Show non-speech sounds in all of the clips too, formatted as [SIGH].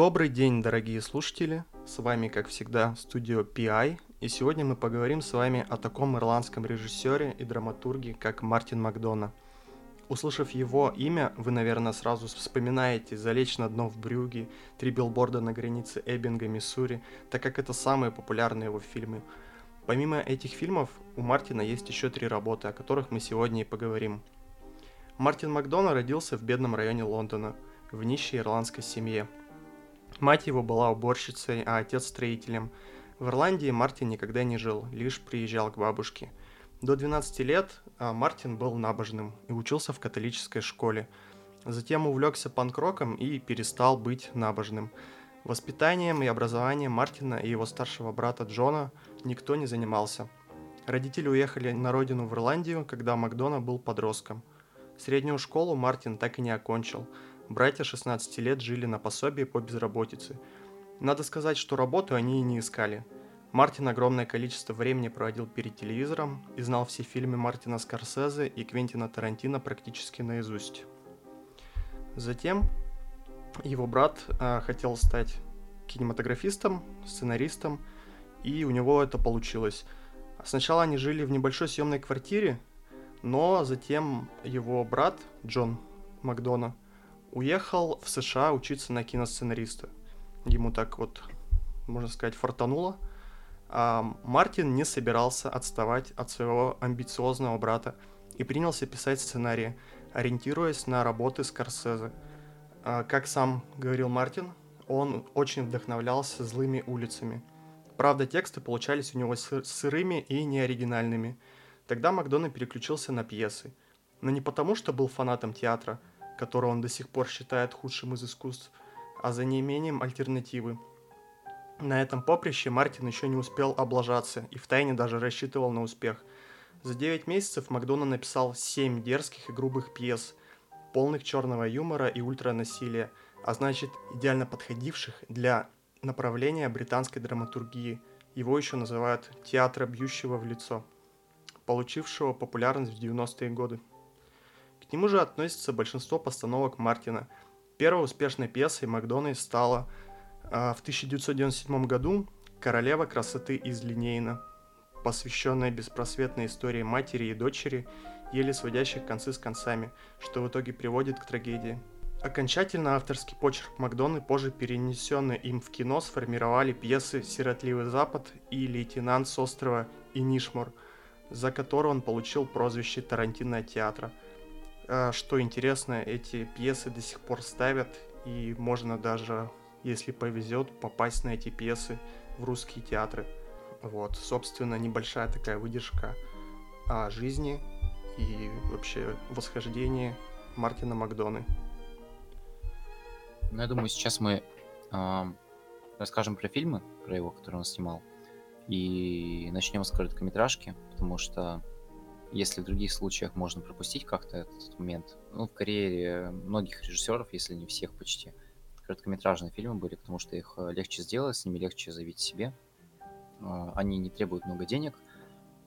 Добрый день, дорогие слушатели! С вами, как всегда, студио PI, и сегодня мы поговорим с вами о таком ирландском режиссере и драматурге, как Мартин Макдона. Услышав его имя, вы, наверное, сразу вспоминаете «Залечь на дно в Брюге», «Три билборда на границе Эббинга, Миссури», так как это самые популярные его фильмы. Помимо этих фильмов, у Мартина есть еще три работы, о которых мы сегодня и поговорим. Мартин Макдона родился в бедном районе Лондона, в нищей ирландской семье – Мать его была уборщицей, а отец строителем. В Ирландии Мартин никогда не жил, лишь приезжал к бабушке. До 12 лет а, Мартин был набожным и учился в католической школе. Затем увлекся панк-роком и перестал быть набожным. Воспитанием и образованием Мартина и его старшего брата Джона никто не занимался. Родители уехали на родину в Ирландию, когда Макдона был подростком. Среднюю школу Мартин так и не окончил – Братья 16 лет жили на пособии по безработице. Надо сказать, что работу они и не искали. Мартин огромное количество времени проводил перед телевизором и знал все фильмы Мартина Скорсезе и Квентина Тарантино практически наизусть. Затем его брат э, хотел стать кинематографистом, сценаристом, и у него это получилось. Сначала они жили в небольшой съемной квартире, но затем его брат Джон Макдона – уехал в США учиться на киносценариста. Ему так вот, можно сказать, фартануло. А Мартин не собирался отставать от своего амбициозного брата и принялся писать сценарии, ориентируясь на работы Скорсезе. А, как сам говорил Мартин, он очень вдохновлялся злыми улицами. Правда, тексты получались у него сырыми и неоригинальными. Тогда Макдона переключился на пьесы. Но не потому, что был фанатом театра – который он до сих пор считает худшим из искусств, а за неимением альтернативы. На этом поприще Мартин еще не успел облажаться и втайне даже рассчитывал на успех. За 9 месяцев Макдона написал 7 дерзких и грубых пьес, полных черного юмора и ультранасилия, а значит идеально подходивших для направления британской драматургии. Его еще называют «театра бьющего в лицо», получившего популярность в 90-е годы. К нему же относится большинство постановок Мартина. Первой успешной пьесой Макдональд стала э, в 1997 году «Королева красоты из Линейна», посвященная беспросветной истории матери и дочери, еле сводящих концы с концами, что в итоге приводит к трагедии. Окончательно авторский почерк Макдоны, позже перенесенный им в кино, сформировали пьесы «Сиротливый Запад» и «Лейтенант с острова Инишмор», за которые он получил прозвище Тарантино театра – что интересно, эти пьесы до сих пор ставят, и можно даже, если повезет, попасть на эти пьесы в русские театры. Вот, собственно, небольшая такая выдержка о жизни и вообще восхождении Мартина Макдоны. Ну, я думаю, сейчас мы э, расскажем про фильмы, про его, которые он снимал, и начнем с короткометражки, потому что если в других случаях можно пропустить как-то этот момент, ну, в карьере многих режиссеров, если не всех почти, короткометражные фильмы были, потому что их э, легче сделать, с ними легче заявить себе. Э, они не требуют много денег,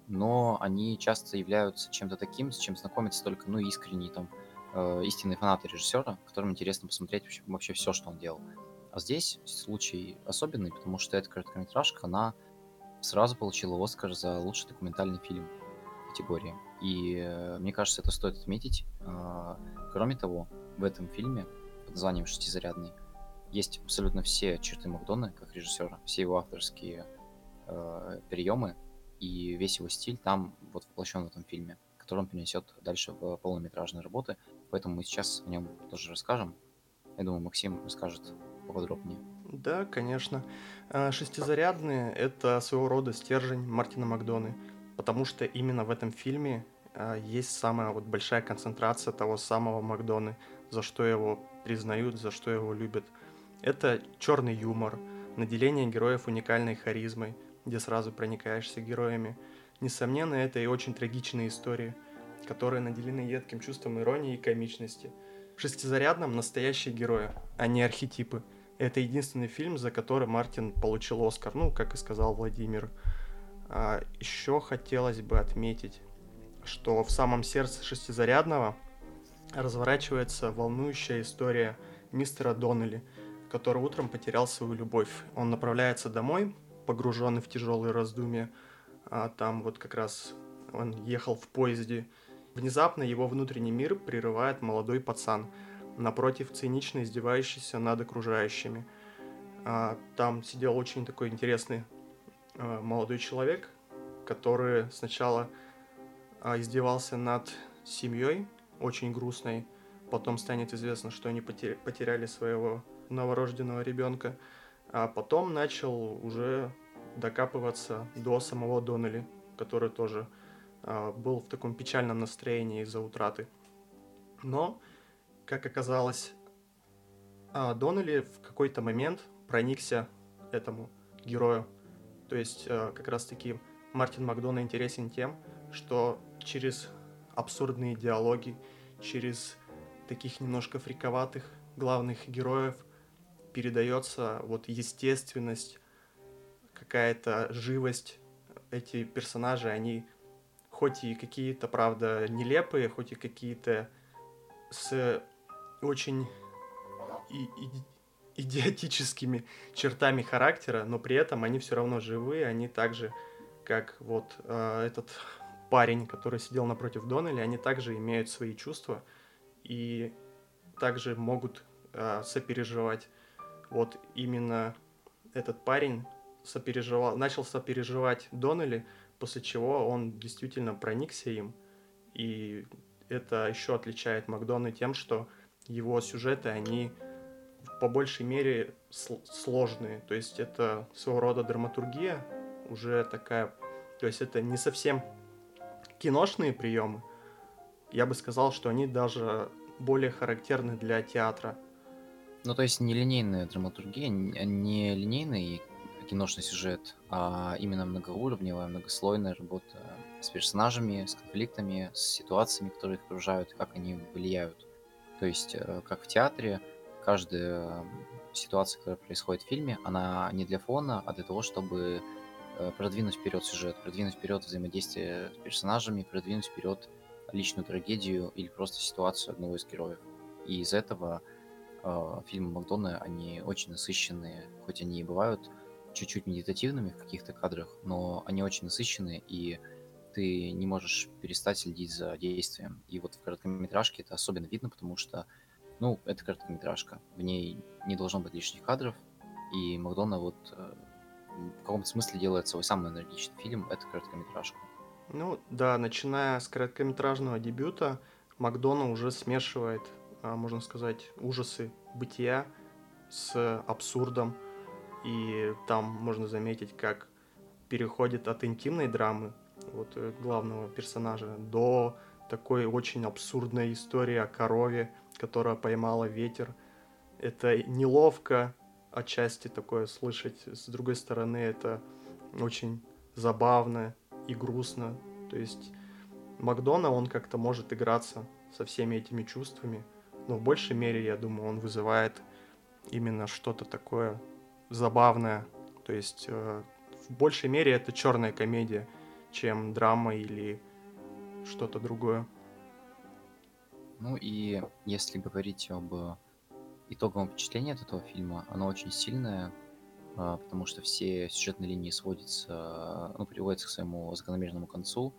но они часто являются чем-то таким, с чем знакомятся только, ну, искренние там, э, истинные фанаты режиссера, которым интересно посмотреть вообще, вообще все, что он делал. А здесь случай особенный, потому что эта короткометражка, она сразу получила Оскар за лучший документальный фильм категории. И э, мне кажется, это стоит отметить. Э, кроме того, в этом фильме под названием «Шестизарядный» есть абсолютно все черты Макдона как режиссера, все его авторские э, приемы и весь его стиль там вот воплощен в этом фильме, который он принесет дальше в полнометражные работы. Поэтому мы сейчас о нем тоже расскажем. Я думаю, Максим расскажет поподробнее. Да, конечно. Э, Шестизарядные — это своего рода стержень Мартина Макдоны потому что именно в этом фильме э, есть самая вот большая концентрация того самого Макдоны, за что его признают, за что его любят. Это черный юмор, наделение героев уникальной харизмой, где сразу проникаешься героями. Несомненно, это и очень трагичные истории, которые наделены едким чувством иронии и комичности. В «Шестизарядном» настоящие герои, а не архетипы. Это единственный фильм, за который Мартин получил Оскар, ну, как и сказал Владимир. А, еще хотелось бы отметить, что в самом сердце шестизарядного разворачивается волнующая история мистера Доннелли, который утром потерял свою любовь. Он направляется домой, погруженный в тяжелые раздумья. А там вот как раз он ехал в поезде. Внезапно его внутренний мир прерывает молодой пацан, напротив цинично издевающийся над окружающими. А, там сидел очень такой интересный молодой человек, который сначала а, издевался над семьей, очень грустной. Потом станет известно, что они потеряли своего новорожденного ребенка. А потом начал уже докапываться до самого Доннелли, который тоже а, был в таком печальном настроении из-за утраты. Но, как оказалось, а, Доннелли в какой-то момент проникся этому герою. То есть, а, как раз-таки, Мартин Макдона интересен тем, что через абсурдные диалоги, через таких немножко фриковатых главных героев передается вот естественность, какая-то живость. Эти персонажи, они хоть и какие-то, правда, нелепые, хоть и какие-то с очень и, и, идиотическими [LAUGHS] чертами характера, но при этом они все равно живые, они также, как вот э, этот парень, который сидел напротив Доннелли, они также имеют свои чувства и также могут э, сопереживать. Вот именно этот парень сопереживал, начал сопереживать Доннелли, после чего он действительно проникся им. И это еще отличает Макдона тем, что его сюжеты, они по большей мере сложные. То есть это своего рода драматургия, уже такая... То есть это не совсем киношные приемы. Я бы сказал, что они даже более характерны для театра. Ну, то есть не линейная драматургия, не линейный киношный сюжет, а именно многоуровневая, многослойная работа с персонажами, с конфликтами, с ситуациями, которые их окружают, как они влияют. То есть, э, как в театре, каждая ситуация, которая происходит в фильме, она не для фона, а для того, чтобы э, продвинуть вперед сюжет, продвинуть вперед взаимодействие с персонажами, продвинуть вперед личную трагедию или просто ситуацию одного из героев. И из этого э, фильмы Макдона, они очень насыщенные, хоть они и бывают чуть-чуть медитативными в каких-то кадрах, но они очень насыщенные, и ты не можешь перестать следить за действием. И вот в короткометражке это особенно видно, потому что, ну, это короткометражка. В ней не должно быть лишних кадров, и Макдона вот э, в каком-то смысле делает свой самый энергичный фильм, это короткометражка. Ну да, начиная с короткометражного дебюта, Макдона уже смешивает, а, можно сказать, ужасы бытия с абсурдом. И там можно заметить, как переходит от интимной драмы, вот э, главного персонажа, до такой очень абсурдной истории о корове, которая поймала ветер. Это неловко отчасти такое слышать, с другой стороны это очень забавно, и грустно. То есть Макдона, он как-то может играться со всеми этими чувствами, но в большей мере, я думаю, он вызывает именно что-то такое забавное. То есть э, в большей мере это черная комедия, чем драма или что-то другое. Ну и если говорить об итоговом впечатлении от этого фильма, оно очень сильное, а, потому что все сюжетные линии сводятся, ну, приводятся к своему закономерному концу,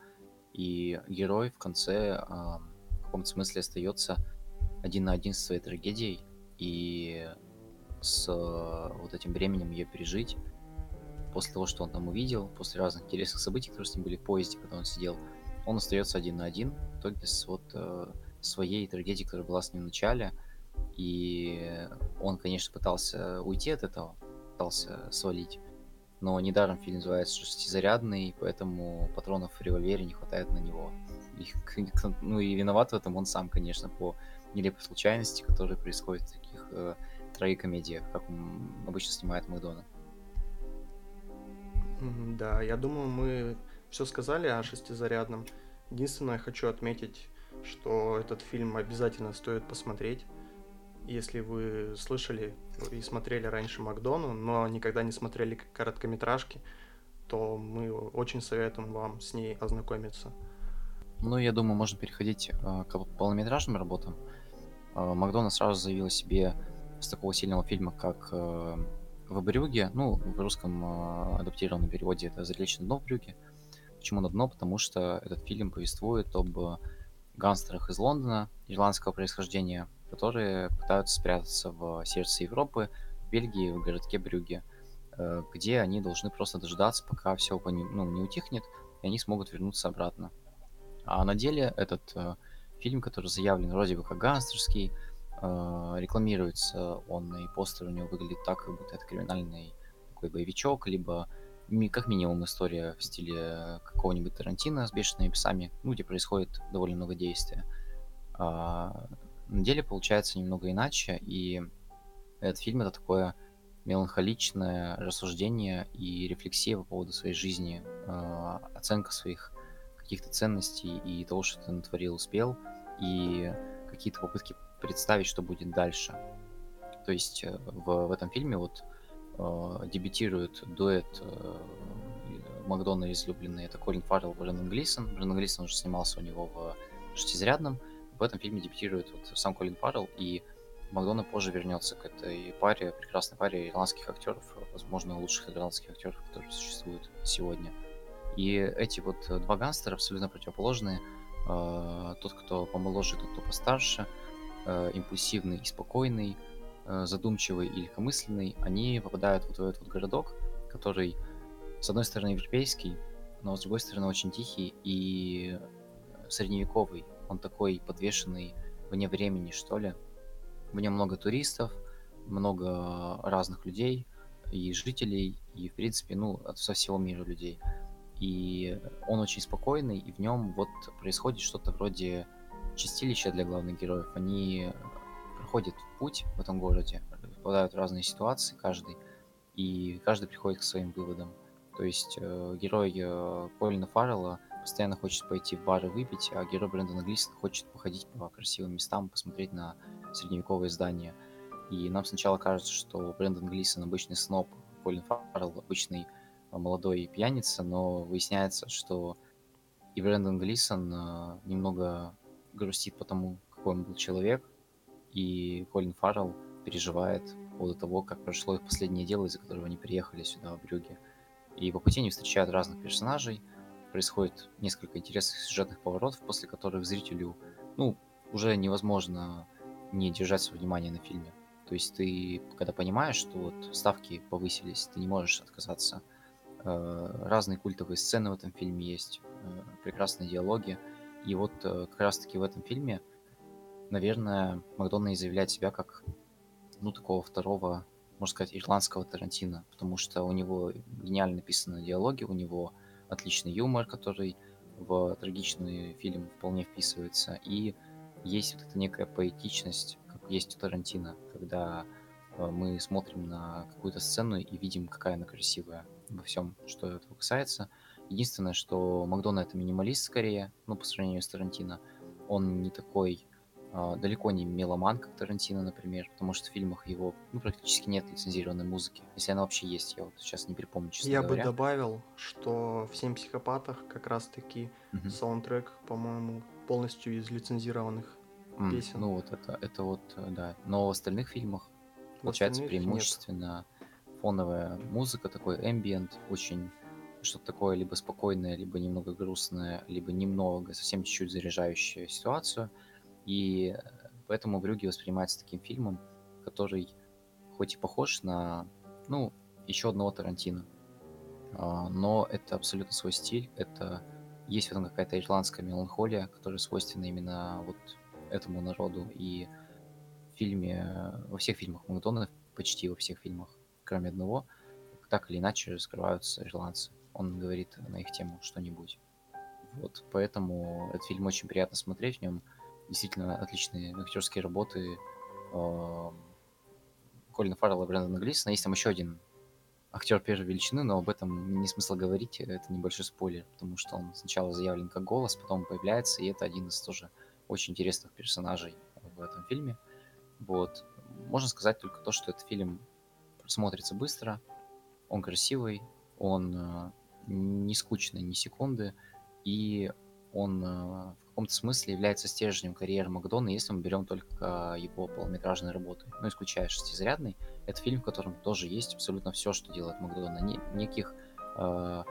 и герой в конце а, в каком-то смысле остается один на один со своей трагедией и с вот этим временем ее пережить. После того, что он там увидел, после разных интересных событий, которые с ним были в поезде, когда он сидел, он остается один на один, только с вот э, своей трагедией, которая была с ним в начале, и он, конечно, пытался уйти от этого, пытался свалить. Но недаром фильм называется шестизарядный, поэтому патронов в револьвере не хватает на него. И, [LAUGHS] ну и виноват в этом он сам, конечно, по нелепой случайности, которая происходит в таких э, трагикомедиях, как он обычно снимает Макдона. Да, я думаю, мы все сказали о шестизарядном. Единственное, хочу отметить, что этот фильм обязательно стоит посмотреть. Если вы слышали и смотрели раньше Макдону, но никогда не смотрели короткометражки, то мы очень советуем вам с ней ознакомиться. Ну, я думаю, можно переходить э, к полнометражным работам. Э, Макдона сразу заявил о себе с такого сильного фильма, как э, «В Брюге». Ну, в русском э, адаптированном переводе это «Залечь дно в Брюге». Почему на дно? Потому что этот фильм повествует об гангстерах из Лондона, ирландского происхождения, которые пытаются спрятаться в сердце Европы, в Бельгии, в городке Брюге, э, где они должны просто дождаться, пока все ну, не утихнет, и они смогут вернуться обратно. А на деле этот э, фильм, который заявлен вроде бы как гангстерский, э, рекламируется он, и постер у него выглядит так, как будто это криминальный такой боевичок, либо как минимум история в стиле какого-нибудь Тарантино с бешеными псами, ну, где происходит довольно много действия. А, на деле получается немного иначе, и этот фильм это такое меланхоличное рассуждение и рефлексия по поводу своей жизни, э, оценка своих каких-то ценностей и того, что ты натворил, успел, и какие-то попытки представить, что будет дальше. То есть э, в, в этом фильме вот э, дебютирует дуэт э, Макдона излюбленный, это Колин Фаррелл, Брэндон Глисон. Брэндон Глисон уже снимался у него в «Шестизрядном», в этом фильме дебютирует вот сам Колин Фаррелл, и Макдона позже вернется к этой паре, прекрасной паре ирландских актеров, возможно, лучших ирландских актеров, которые существуют сегодня. И эти вот два гангстера абсолютно противоположные. Э, тот, кто помоложе, тот, кто постарше, э, импульсивный и спокойный, э, задумчивый и легкомысленный, они попадают вот в этот вот городок, который, с одной стороны, европейский, но с другой стороны, очень тихий и средневековый. Он такой подвешенный вне времени, что ли. В нем много туристов, много разных людей и жителей, и, в принципе, ну, со всего мира людей. И он очень спокойный, и в нем вот происходит что-то вроде чистилища для главных героев. Они проходят путь в этом городе, попадают в разные ситуации каждый, и каждый приходит к своим выводам. То есть э, герой э, Колина Фаррелла постоянно хочет пойти в бары выпить, а герой Брэндона Глисона хочет походить по красивым местам, посмотреть на средневековые здания. И нам сначала кажется, что Брэндон Глисон обычный сноб, Колин Фаррелл обычный а, молодой пьяница, но выясняется, что и Брэндон Глисон э, немного грустит по тому, какой он был человек, и Колин Фаррелл переживает по поводу того, как прошло их последнее дело, из-за которого они приехали сюда, в Брюге. И по пути они встречают разных персонажей, происходит несколько интересных сюжетных поворотов, после которых зрителю, ну, уже невозможно не держать свое внимание на фильме. То есть ты, когда понимаешь, что вот ставки повысились, ты не можешь отказаться. Э, разные культовые сцены в этом фильме есть, э, прекрасные диалоги. И вот э, как раз-таки в этом фильме, наверное, Макдональд заявляет себя как, ну, такого второго, можно сказать, ирландского Тарантино, потому что у него гениально написаны диалоги, у него отличный юмор, который в трагичный фильм вполне вписывается. И есть вот эта некая поэтичность, как есть у Тарантино, когда э, мы смотрим на какую-то сцену и видим, какая она красивая во всем, что этого касается. Единственное, что Макдона это минималист скорее, ну, по сравнению с Тарантино. Он не такой далеко не меломан, как Тарантино, например, потому что в фильмах его ну, практически нет лицензированной музыки. Если она вообще есть, я вот сейчас не припомню, честно Я говоря. бы добавил, что в «Семь психопатах» как раз-таки угу. саундтрек, по-моему, полностью из лицензированных mm, песен. Ну вот это, это вот, э, да. Но в остальных фильмах в получается остальных преимущественно нет. фоновая музыка, такой ambient, очень что-то такое либо спокойное, либо немного грустное, либо немного, совсем чуть-чуть заряжающее ситуацию – и поэтому Брюги воспринимается таким фильмом, который хоть и похож на, ну, еще одного Тарантино, а, но это абсолютно свой стиль, это есть в этом какая-то ирландская меланхолия, которая свойственна именно вот этому народу. И в фильме, во всех фильмах Макдональда, почти во всех фильмах, кроме одного, так или иначе раскрываются ирландцы. Он говорит на их тему что-нибудь. Вот, поэтому этот фильм очень приятно смотреть, в нем действительно отличные актерские работы Колина Фаррелла и Брэндона Глисона. Есть там еще один актер первой величины, но об этом не смысл говорить, это небольшой спойлер, потому что он сначала заявлен как голос, потом появляется, и это один из тоже очень интересных персонажей в этом фильме. Вот. Можно сказать только то, что этот фильм смотрится быстро, он красивый, он э, не скучный ни секунды, и он э, в каком-то смысле является стержнем карьеры Макдона, если мы берем только его полнометражные работы. Ну, исключая шестизарядный, это фильм, в котором тоже есть абсолютно все, что делает Макдона. Ни, никаких э,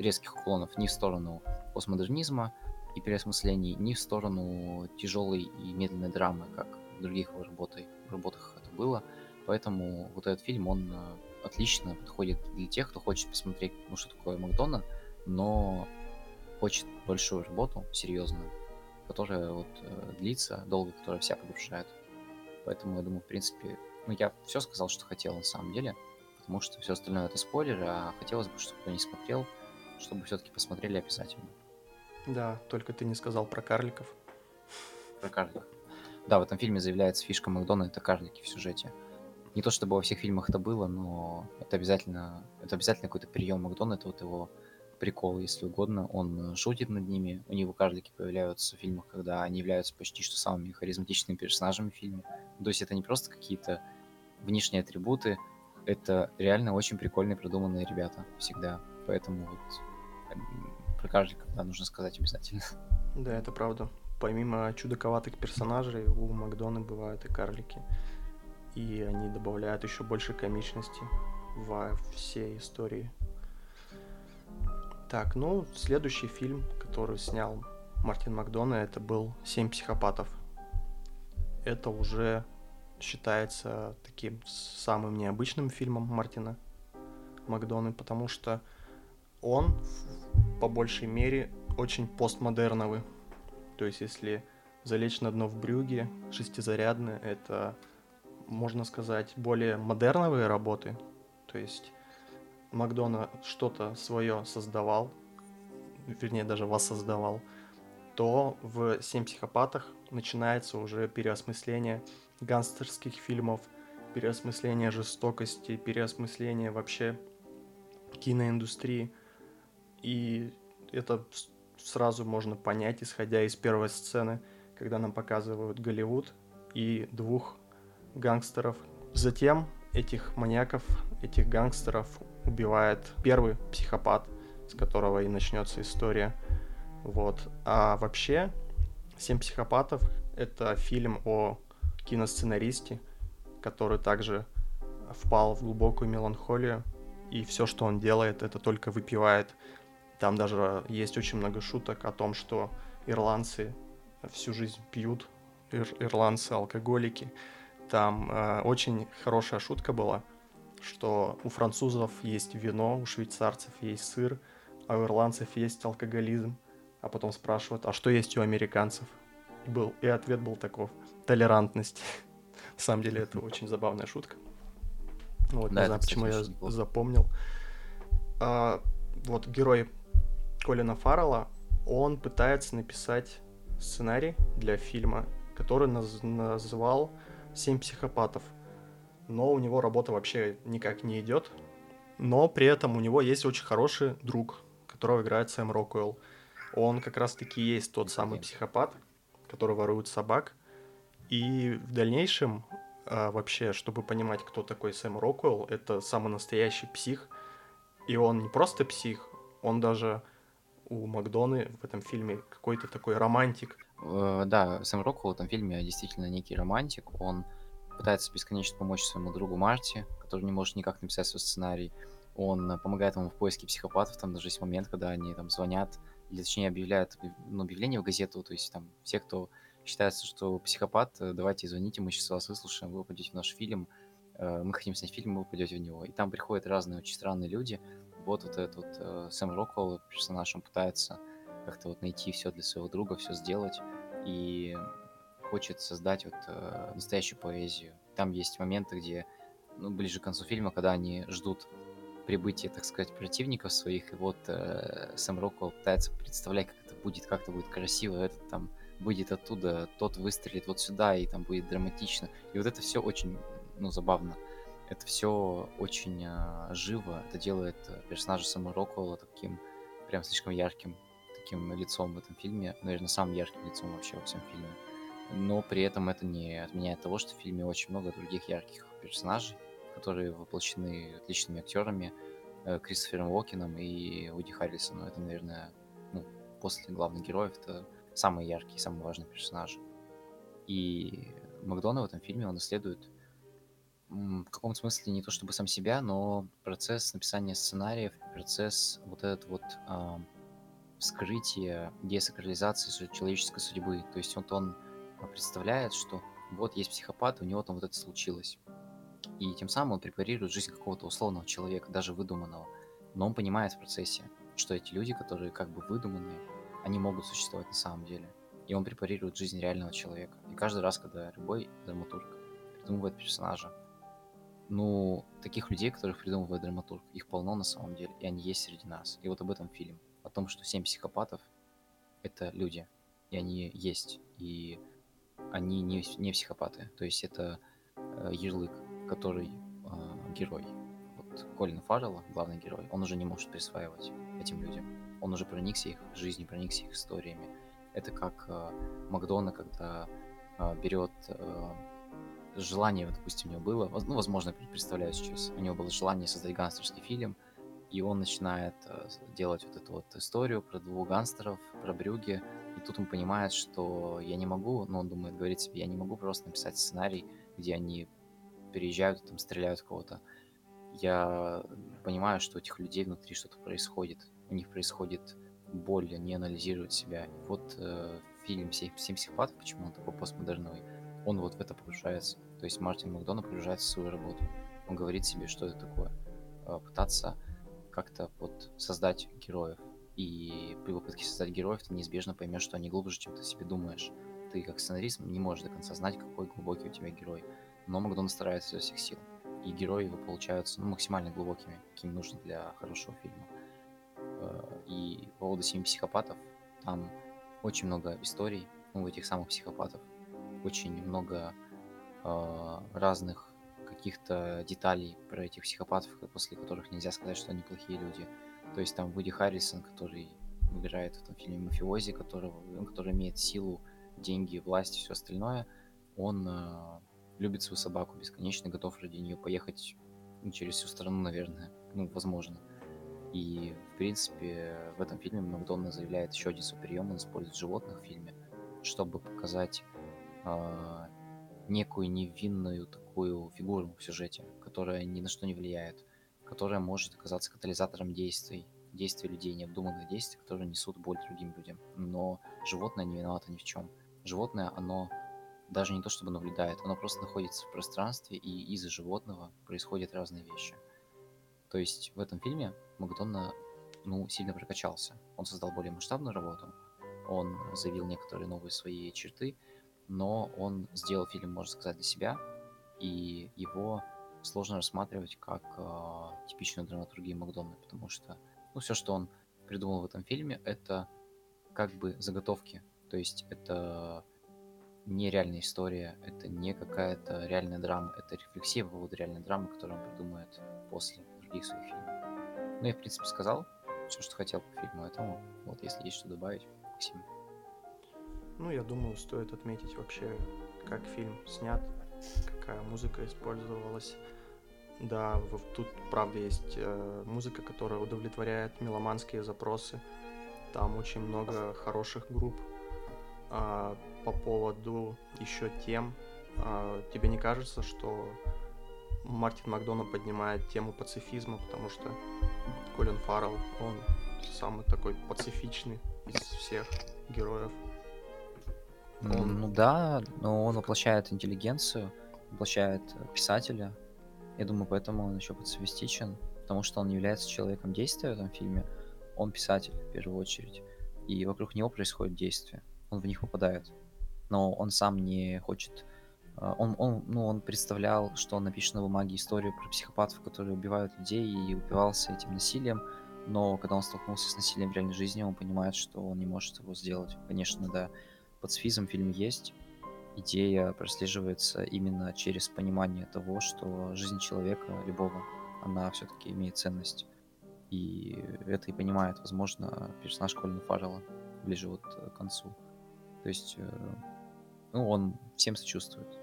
резких уклонов ни в сторону постмодернизма и переосмыслений, ни в сторону тяжелой и медленной драмы, как в других его работах, работах это было. Поэтому вот этот фильм, он э, отлично подходит для тех, кто хочет посмотреть, ну, что такое Макдона, но хочет большую работу, серьезную, которая вот э, длится долго, которая вся подушает. Поэтому я думаю, в принципе, ну я все сказал, что хотел на самом деле, потому что все остальное это спойлеры, а хотелось бы, чтобы кто не смотрел, чтобы все-таки посмотрели обязательно. Да, только ты не сказал про карликов. Про карликов. Да, в этом фильме заявляется фишка Макдона это карлики в сюжете. Не то чтобы во всех фильмах это было, но это обязательно, это обязательно какой-то прием Макдона, это вот его прикол, если угодно. Он э, шутит над ними. У него карлики появляются в фильмах, когда они являются почти что самыми харизматичными персонажами в фильме. То есть это не просто какие-то внешние атрибуты, это реально очень прикольные, продуманные ребята всегда. Поэтому вот про карликов, да, нужно сказать обязательно. Да, это правда. Помимо чудаковатых персонажей, у Макдона бывают и карлики. И они добавляют еще больше комичности во всей истории так, ну, следующий фильм, который снял Мартин Макдона, это был «Семь психопатов». Это уже считается таким самым необычным фильмом Мартина Макдона, потому что он по большей мере очень постмодерновый. То есть, если залечь на дно в брюге, шестизарядные, это, можно сказать, более модерновые работы. То есть Макдона что-то свое создавал, вернее даже воссоздавал, то в «Семь психопатах» начинается уже переосмысление гангстерских фильмов, переосмысление жестокости, переосмысление вообще киноиндустрии. И это сразу можно понять, исходя из первой сцены, когда нам показывают Голливуд и двух гангстеров. Затем этих маньяков, этих гангстеров убивает первый психопат, с которого и начнется история. Вот. А вообще, «Семь психопатов» — это фильм о киносценаристе, который также впал в глубокую меланхолию, и все, что он делает, это только выпивает. Там даже есть очень много шуток о том, что ирландцы всю жизнь пьют, ир ирландцы алкоголики. Там э, очень хорошая шутка была — что у французов есть вино, у швейцарцев есть сыр, а у ирландцев есть алкоголизм. А потом спрашивают, а что есть у американцев? И, был, и ответ был таков. Толерантность. [LAUGHS] На самом деле это [LAUGHS] очень забавная шутка. Вот, да, не знаю, почему я неплохо. запомнил. А, вот герой Колина Фаррелла, он пытается написать сценарий для фильма, который наз- назвал «Семь психопатов» но у него работа вообще никак не идет. Но при этом у него есть очень хороший друг, которого играет Сэм Роквелл. Он как раз-таки есть тот самый психопат, который ворует собак. И в дальнейшем, а, вообще, чтобы понимать, кто такой Сэм Роквелл, это самый настоящий псих. И он не просто псих, он даже у Макдоны в этом фильме какой-то такой романтик. Э, да, Сэм Роквелл в этом фильме действительно некий романтик. Он пытается бесконечно помочь своему другу Марти, который не может никак написать свой сценарий. Он э, помогает ему в поиске психопатов, там даже есть момент, когда они там звонят, или точнее объявляют ну, объявление в газету, то есть там все, кто считается, что психопат, э, давайте звоните, мы сейчас вас выслушаем, вы попадете в наш фильм, э, мы хотим снять фильм, вы попадете в него. И там приходят разные очень странные люди. Вот вот этот вот Сэм Роквелл, персонаж, он пытается как-то вот найти все для своего друга, все сделать. И хочет создать вот э, настоящую поэзию. Там есть моменты, где, ну, ближе к концу фильма, когда они ждут прибытия, так сказать, противников своих, и вот э, Сэм Роквелл пытается представлять, как это будет, как это будет красиво, этот там выйдет оттуда, тот выстрелит вот сюда, и там будет драматично. И вот это все очень, ну, забавно. Это все очень э, живо, это делает э, персонажа Сэма Роквелла таким прям слишком ярким таким лицом в этом фильме, наверное, самым ярким лицом вообще во всем фильме но при этом это не отменяет того, что в фильме очень много других ярких персонажей, которые воплощены отличными актерами, э, Кристофером Уокеном и Уди Харрисоном. Это, наверное, ну, после главных героев, это самые яркие, самые важные персонажи. И Макдона в этом фильме, он исследует в каком смысле не то чтобы сам себя, но процесс написания сценариев, процесс вот этот вот э, вскрытия десакрализации человеческой судьбы. То есть вот он представляет, что вот есть психопат, у него там вот это случилось. И тем самым он препарирует жизнь какого-то условного человека, даже выдуманного. Но он понимает в процессе, что эти люди, которые как бы выдуманные, они могут существовать на самом деле. И он препарирует жизнь реального человека. И каждый раз, когда любой драматург придумывает персонажа, ну, таких людей, которых придумывает драматург, их полно на самом деле, и они есть среди нас. И вот об этом фильм. О том, что семь психопатов — это люди, и они есть, и они не, не психопаты. То есть это э, ярлык, который э, герой. Вот Колин Фаррелла, главный герой, он уже не может присваивать этим людям. Он уже проникся их жизнью, проникся их историями. Это как э, Макдона, когда э, берет э, желание, допустим, у него было, ну, возможно, представляю сейчас, у него было желание создать гангстерский фильм, и он начинает э, делать вот эту вот историю про двух гангстеров, про Брюги, и тут он понимает, что я не могу, ну, он думает, говорит себе, я не могу просто написать сценарий, где они переезжают, там, стреляют кого-то. Я понимаю, что у этих людей внутри что-то происходит, у них происходит боль, они анализируют себя. Вот э, фильм «Семь психопатов», почему он такой постмодерновый, он вот в это погружается. То есть Мартин Макдона погружается в свою работу. Он говорит себе, что это такое. А, пытаться как-то вот создать героев. И при попытке создать героев ты неизбежно поймешь, что они глубже, чем ты себе думаешь. Ты как сценарист не можешь до конца знать, какой глубокий у тебя герой. Но Макдона старается изо всех сил. И герои его получаются ну, максимально глубокими, какими нужно для хорошего фильма. А, и по поводу семи психопатов, там очень много историй у этих самых психопатов очень много э, разных каких-то деталей про этих психопатов, после которых нельзя сказать, что они плохие люди. То есть там Вуди Харрисон, который играет в этом фильме мафиози, которого, который имеет силу, деньги, власть и все остальное, он э, любит свою собаку бесконечно, готов ради нее поехать через всю страну, наверное, ну, возможно. И, в принципе, в этом фильме Макдонна заявляет еще один прием, он использует животных в фильме, чтобы показать э, некую невинную такую фигуру в сюжете, которая ни на что не влияет, которая может оказаться катализатором действий, действий людей, необдуманных действий, которые несут боль другим людям. Но животное не виновато ни в чем. Животное, оно даже не то чтобы наблюдает, оно просто находится в пространстве, и из-за животного происходят разные вещи. То есть в этом фильме Макдонна ну, сильно прокачался. Он создал более масштабную работу, он заявил некоторые новые свои черты, но он сделал фильм, можно сказать, для себя, и его сложно рассматривать как э, типичную драматургию Макдональда, потому что ну, все, что он придумал в этом фильме, это как бы заготовки. То есть это не реальная история, это не какая-то реальная драма, это рефлексия по поводу реальной драмы, которую он придумает после других своих фильмов. Ну, я, в принципе, сказал все, что хотел по фильму, этому. Вот, если есть что добавить, Максим. Ну, я думаю, стоит отметить вообще, как фильм снят, какая музыка использовалась. Да, тут, правда, есть э, музыка, которая удовлетворяет меломанские запросы. Там очень много хороших групп. А, по поводу еще тем, а, тебе не кажется, что Мартин Макдона поднимает тему пацифизма, потому что Колин Фаррелл, он самый такой пацифичный из всех героев. Он... Ну да, но он воплощает интеллигенцию, воплощает э, писателя. Я думаю, поэтому он еще пацифистичен, потому что он является человеком действия в этом фильме. Он писатель, в первую очередь. И вокруг него происходит действие. Он в них попадает. Но он сам не хочет... Э, он, он, ну, он представлял, что он напишет на бумаге историю про психопатов, которые убивают людей и убивался этим насилием. Но когда он столкнулся с насилием в реальной жизни, он понимает, что он не может его сделать. Конечно, да пацифизм в фильме есть. Идея прослеживается именно через понимание того, что жизнь человека, любого, она все-таки имеет ценность. И это и понимает, возможно, персонаж Колина Фаррелла ближе вот к концу. То есть, э, ну, он всем сочувствует.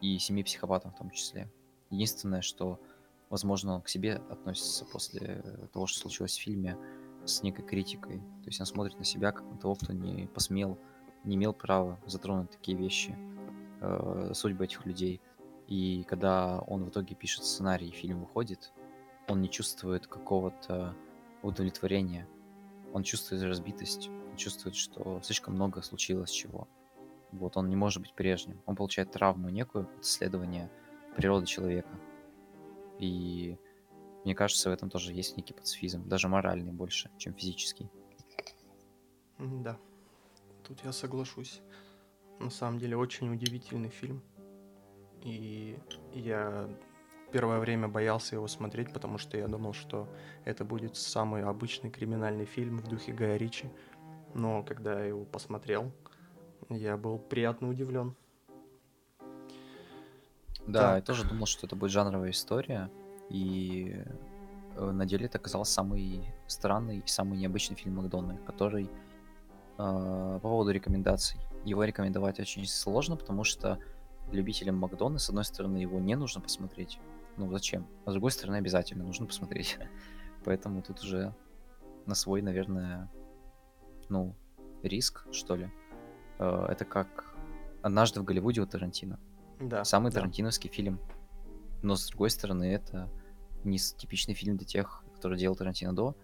И семи психопатам в том числе. Единственное, что, возможно, он к себе относится после того, что случилось в фильме, с некой критикой. То есть он смотрит на себя как на того, кто не посмел не имел права затронуть такие вещи, э, судьбы этих людей. И когда он в итоге пишет сценарий, и фильм выходит, он не чувствует какого-то удовлетворения. Он чувствует разбитость, он чувствует, что слишком много случилось чего. Вот он не может быть прежним. Он получает травму некую от исследования природы человека. И мне кажется, в этом тоже есть некий пацифизм, даже моральный больше, чем физический. Да, тут я соглашусь. На самом деле очень удивительный фильм. И я первое время боялся его смотреть, потому что я думал, что это будет самый обычный криминальный фильм в духе Гая Ричи. Но когда я его посмотрел, я был приятно удивлен. Да, так. я тоже думал, что это будет жанровая история, и э, на деле это оказался самый странный и самый необычный фильм Макдональда, который по поводу рекомендаций. Его рекомендовать очень сложно, потому что любителям Макдона, с одной стороны, его не нужно посмотреть. Ну, зачем? А с другой стороны, обязательно нужно посмотреть. [LAUGHS] Поэтому тут уже на свой, наверное, ну, риск, что ли. Э, это как «Однажды в Голливуде» у Тарантино. Да. Самый да. тарантиновский фильм. Но, с другой стороны, это не типичный фильм для тех, которые делал Тарантино до,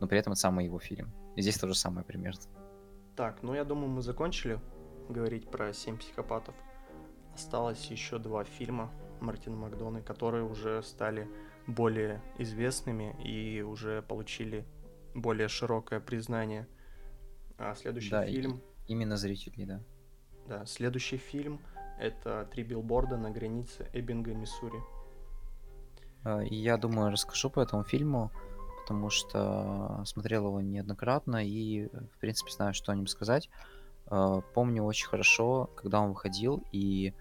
но при этом это самый его фильм. И здесь то же самое примерно. Так, ну я думаю, мы закончили говорить про «Семь психопатов». Осталось еще два фильма Мартина Макдона, которые уже стали более известными и уже получили более широкое признание. А следующий да, фильм... Именно зрителей, да. Да, следующий фильм это «Три билборда на границе Эббинга, Миссури». А, я думаю, расскажу по этому фильму, потому что смотрел его неоднократно и, в принципе, знаю, что о нем сказать. А, помню очень хорошо, когда он выходил и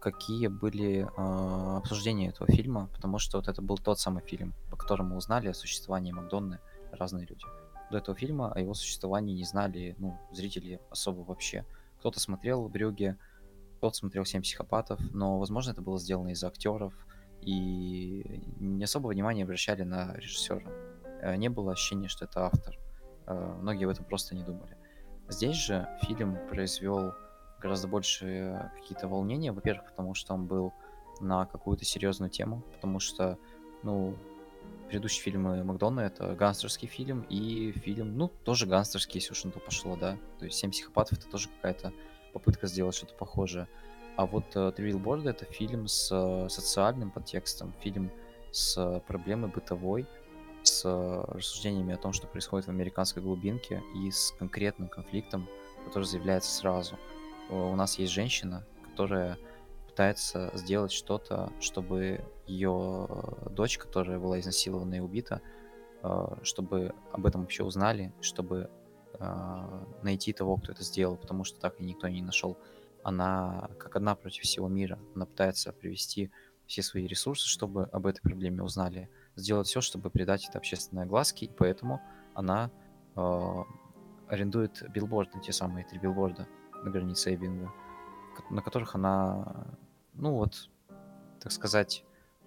какие были э, обсуждения этого фильма, потому что вот это был тот самый фильм, по которому узнали о существовании Макдонны разные люди. До этого фильма о его существовании не знали, ну, зрители особо вообще. Кто-то смотрел Брюге, кто-то смотрел «Семь психопатов», но, возможно, это было сделано из-за актеров, и не особо внимания обращали на режиссера. Э, не было ощущения, что это автор. Э, многие об этом просто не думали. Здесь же фильм произвел гораздо больше какие-то волнения. Во-первых, потому что он был на какую-то серьезную тему, потому что, ну, предыдущие фильмы Макдона это гангстерский фильм и фильм, ну, тоже гангстерский, если уж на то пошло, да. То есть «Семь психопатов» это тоже какая-то попытка сделать что-то похожее. А вот э, «Три билборда» — это фильм с э, социальным подтекстом, фильм с проблемой бытовой, с рассуждениями о том, что происходит в американской глубинке, и с конкретным конфликтом, который заявляется сразу. У нас есть женщина, которая пытается сделать что-то, чтобы ее дочь, которая была изнасилована и убита, э, чтобы об этом вообще узнали, чтобы найти того, кто это сделал, потому что так и никто не нашел она как одна против всего мира. Она пытается привести все свои ресурсы, чтобы об этой проблеме узнали. Сделать все, чтобы придать это общественной огласке, и поэтому она э, арендует билборды, те самые три билборда на границе Эббинга, на которых она, ну вот, так сказать,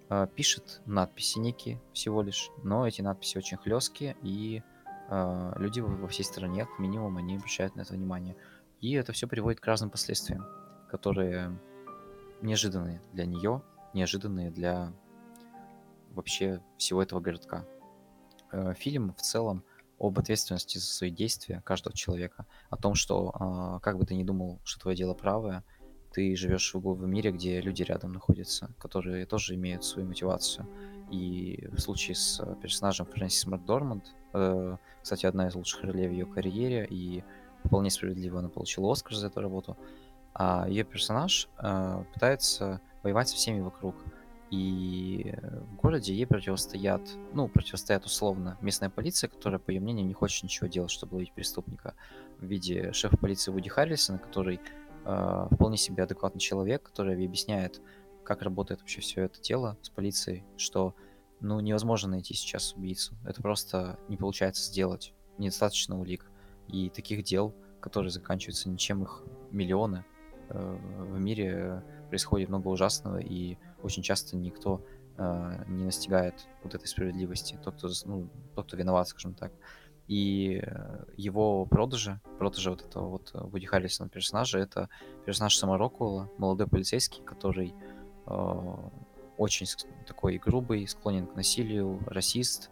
э, пишет надписи некие всего лишь, но эти надписи очень хлесткие, и э, люди во всей стране, как минимум, они обращают на это внимание. И это все приводит к разным последствиям, которые неожиданные для нее, неожиданные для вообще всего этого городка. Э, фильм в целом об ответственности за свои действия каждого человека, о том, что а, как бы ты ни думал, что твое дело правое, ты живешь в мире, где люди рядом находятся, которые тоже имеют свою мотивацию. И в случае с персонажем Фрэнсис Макдорманд, э, кстати, одна из лучших ролей в ее карьере, и вполне справедливо она получила Оскар за эту работу. А ее персонаж э, пытается воевать со всеми вокруг. И в городе ей противостоят, ну, противостоят условно местная полиция, которая, по ее мнению, не хочет ничего делать, чтобы ловить преступника в виде шефа полиции Вуди Харрисона, который э, вполне себе адекватный человек, который объясняет, как работает вообще все это дело с полицией, что, ну, невозможно найти сейчас убийцу. Это просто не получается сделать. Недостаточно улик. И таких дел, которые заканчиваются ничем, их миллионы. Э, в мире происходит много ужасного, и очень часто никто э, не настигает вот этой справедливости. Тот, кто, ну, тот, кто виноват, скажем так. И э, его продажи, продажи вот этого вот Вуди Харрисона персонажа, это персонаж Сэма молодой полицейский, который э, очень такой грубый, склонен к насилию, расист.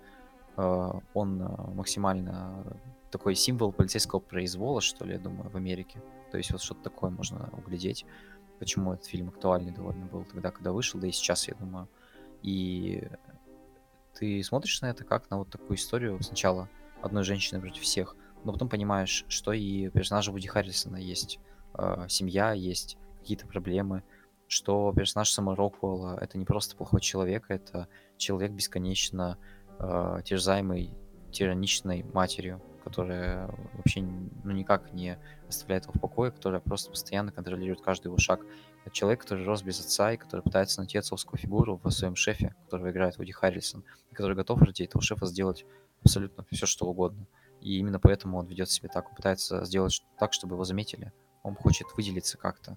Э, он э, максимально такой символ полицейского произвола, что ли, я думаю, в Америке. То есть вот что-то такое можно углядеть, почему этот фильм актуальный довольно был тогда, когда вышел, да и сейчас, я думаю. И ты смотришь на это как на вот такую историю сначала одной женщины против всех, но потом понимаешь, что и у персонажа Вуди Харрисона есть э, семья, есть какие-то проблемы, что персонаж Сэма Роквелла — это не просто плохой человек, это человек бесконечно э, терзаемый тираничной матерью, которая вообще ну, никак не оставляет его в покое, которая просто постоянно контролирует каждый его шаг. Это человек, который рос без отца и который пытается найти отцовскую фигуру в своем шефе, которого играет Вуди Харрисон, и который готов ради этого шефа сделать абсолютно все, что угодно. И именно поэтому он ведет себя так. Он пытается сделать так, чтобы его заметили. Он хочет выделиться как-то,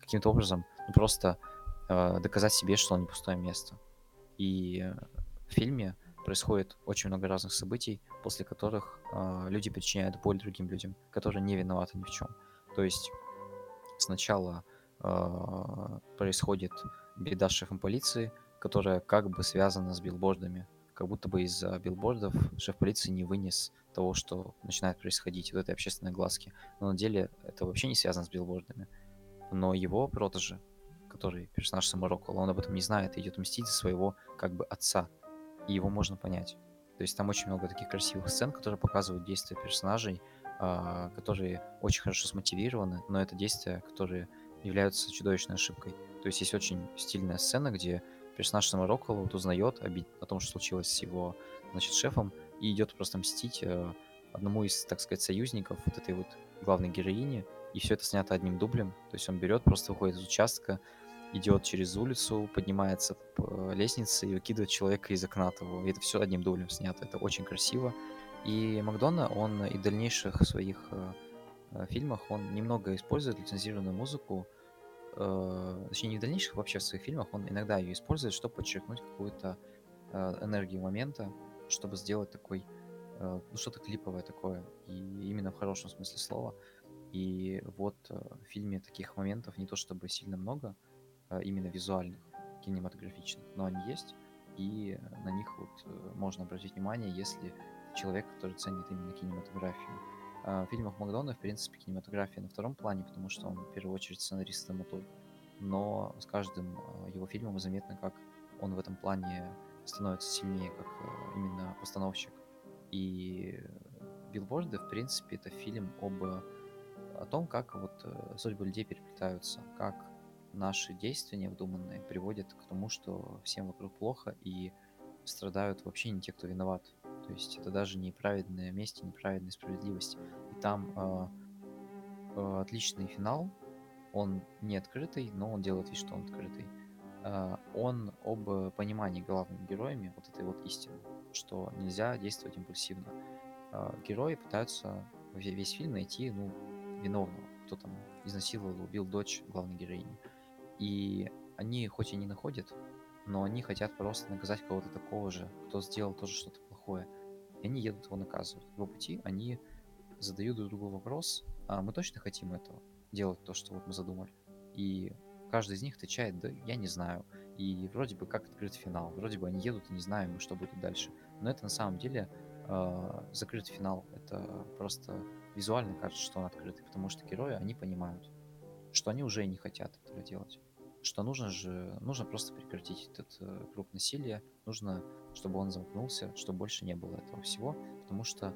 каким-то образом, ну, просто э, доказать себе, что он не пустое место. И в фильме происходит очень много разных событий, после которых э, люди причиняют боль другим людям, которые не виноваты ни в чем. То есть сначала э, происходит беда с шефом полиции, которая как бы связана с билбордами. Как будто бы из-за билбордов шеф полиции не вынес того, что начинает происходить, вот этой общественной глазки. Но на деле это вообще не связано с билбордами. Но его протеже, который персонаж Саморокола, он об этом не знает и идет мстить за своего как бы отца, и его можно понять. То есть там очень много таких красивых сцен, которые показывают действия персонажей, э, которые очень хорошо смотивированы, но это действия, которые являются чудовищной ошибкой. То есть есть очень стильная сцена, где персонаж Сэма Роквелла вот узнает о том, что случилось с его значит, шефом, и идет просто мстить э, одному из, так сказать, союзников вот этой вот главной героини, и все это снято одним дублем. То есть он берет, просто выходит из участка, идет через улицу, поднимается по лестнице и выкидывает человека из окна того. И это все одним дублем снято. Это очень красиво. И Макдона, он и в дальнейших своих э, э, фильмах, он немного использует лицензированную музыку, э, точнее, не в дальнейших, вообще в своих фильмах, он иногда ее использует, чтобы подчеркнуть какую-то э, энергию момента, чтобы сделать такой, э, ну, что-то клиповое такое, и именно в хорошем смысле слова. И вот э, в фильме таких моментов не то чтобы сильно много, Э, именно визуальных, кинематографичных, но они есть, и на них вот э, можно обратить внимание, если человек, который ценит именно кинематографию. А в фильмах Макдона, в принципе, кинематография на втором плане, потому что он в первую очередь сценарист и драматург. Но с каждым э, его фильмом заметно, как он в этом плане становится сильнее, как именно постановщик. И Билборды, в принципе, это фильм об о том, как вот судьбы людей переплетаются, как наши действия невдуманные приводят к тому, что всем вокруг плохо и страдают вообще не те, кто виноват. То есть это даже не праведное месть, неправедная справедливость. И там э, э, отличный финал. Он не открытый, но он делает вид, что он открытый. Э, он об понимании главными героями вот этой вот истины, что нельзя действовать импульсивно. Э, герои пытаются весь фильм найти, ну, виновного, кто там изнасиловал, убил дочь главной героини. И они хоть и не находят, но они хотят просто наказать кого-то такого же, кто сделал тоже что-то плохое. И они едут его наказывать. Его пути они задают друг другу вопрос, а мы точно хотим этого, делать то, что вот мы задумали. И каждый из них отвечает, да я не знаю. И вроде бы как открыт финал. Вроде бы они едут и не знаем, что будет дальше. Но это на самом деле э, закрытый финал. Это просто визуально кажется, что он открытый, потому что герои, они понимают, что они уже не хотят этого делать. Что нужно же, нужно просто прекратить этот э, круг насилия, нужно, чтобы он замкнулся, чтобы больше не было этого всего, потому что,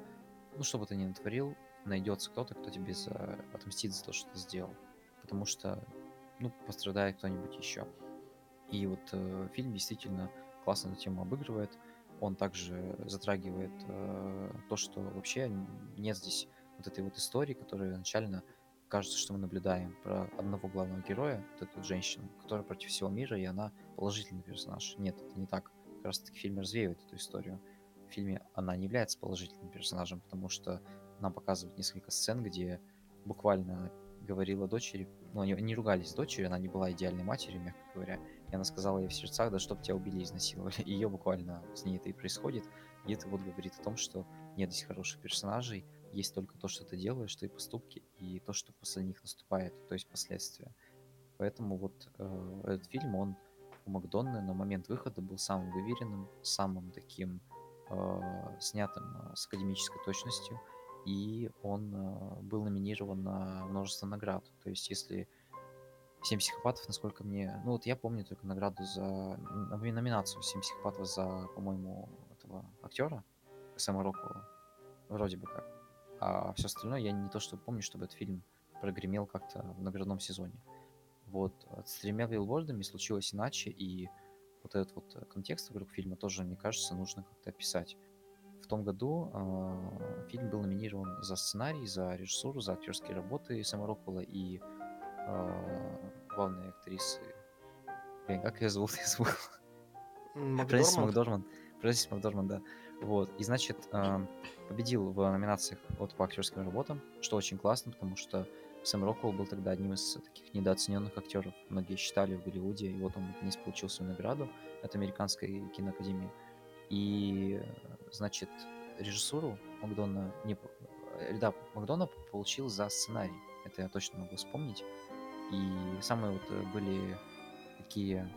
ну, что бы ты ни натворил, найдется кто-то, кто тебе за... отмстит за то, что ты сделал. Потому что, ну, пострадает кто-нибудь еще. И вот э, фильм действительно классно эту тему обыгрывает. Он также затрагивает э, то, что вообще нет здесь вот этой вот истории, которая изначально кажется, что мы наблюдаем про одного главного героя, вот эту женщину, которая против всего мира, и она положительный персонаж. Нет, это не так. Как раз таки в фильме развеивает эту историю. В фильме она не является положительным персонажем, потому что нам показывают несколько сцен, где буквально говорила дочери, ну, они не ругались с дочерью, она не была идеальной матерью, мягко говоря, и она сказала ей в сердцах, да чтоб тебя убили изнасиловали. [LAUGHS] И ее буквально с ней это и происходит, и это вот говорит о том, что нет здесь хороших персонажей, есть только то, что ты делаешь, твои поступки, и то, что после них наступает, то есть последствия. Поэтому вот э, этот фильм, он у Макдонны на момент выхода был самым выверенным, самым таким э, снятым э, с академической точностью, и он э, был номинирован на множество наград. То есть если «Семь психопатов», насколько мне... Ну вот я помню только награду за... Номинацию «Семь психопатов» за, по-моему, этого актера Сэма Роквелла. Вроде бы как. А все остальное я не то что помню, чтобы этот фильм прогремел как-то в наградном сезоне. Вот. С тремя билбордами случилось иначе, и вот этот вот контекст вокруг фильма тоже, мне кажется, нужно как-то описать. В том году э, фильм был номинирован за сценарий, за режиссуру, за актерские работы Сэма Роквелла и э, главной актрисы. Блин, как ее зовут? [LAUGHS] Я забыл. Фрэнсис Макдорман. Фрэнсис Макдорман, да. Вот. И, значит, э, победил в номинациях от по актерским работам, что очень классно, потому что Сэм Роквелл был тогда одним из таких недооцененных актеров. Многие считали в Голливуде, и вот он наконец получил свою награду от Американской киноакадемии. И, значит, режиссуру Макдона не... Э, да, Макдона получил за сценарий. Это я точно могу вспомнить. И самые вот э, были такие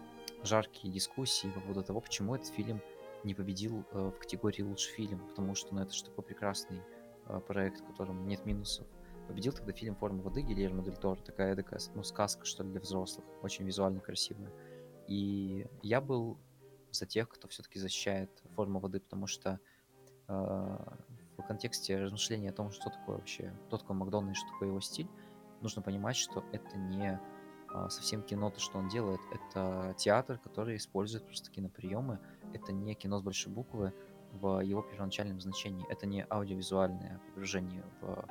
жаркие дискуссии по поводу того, почему этот фильм не победил э, в категории лучший фильм, потому что, ну, это же такой прекрасный э, проект, в котором нет минусов. Победил тогда фильм «Форма воды» Гильермо Дель Торо, такая такая, ну, сказка, что ли, для взрослых, очень визуально красивая. И я был за тех, кто все-таки защищает форму воды, потому что э, в контексте размышления о том, что такое вообще, кто такой Макдональд что такое его стиль, нужно понимать, что это не а, совсем кино, то, что он делает, это театр, который использует просто киноприемы. Это не кино с большой буквы в его первоначальном значении. Это не аудиовизуальное погружение в,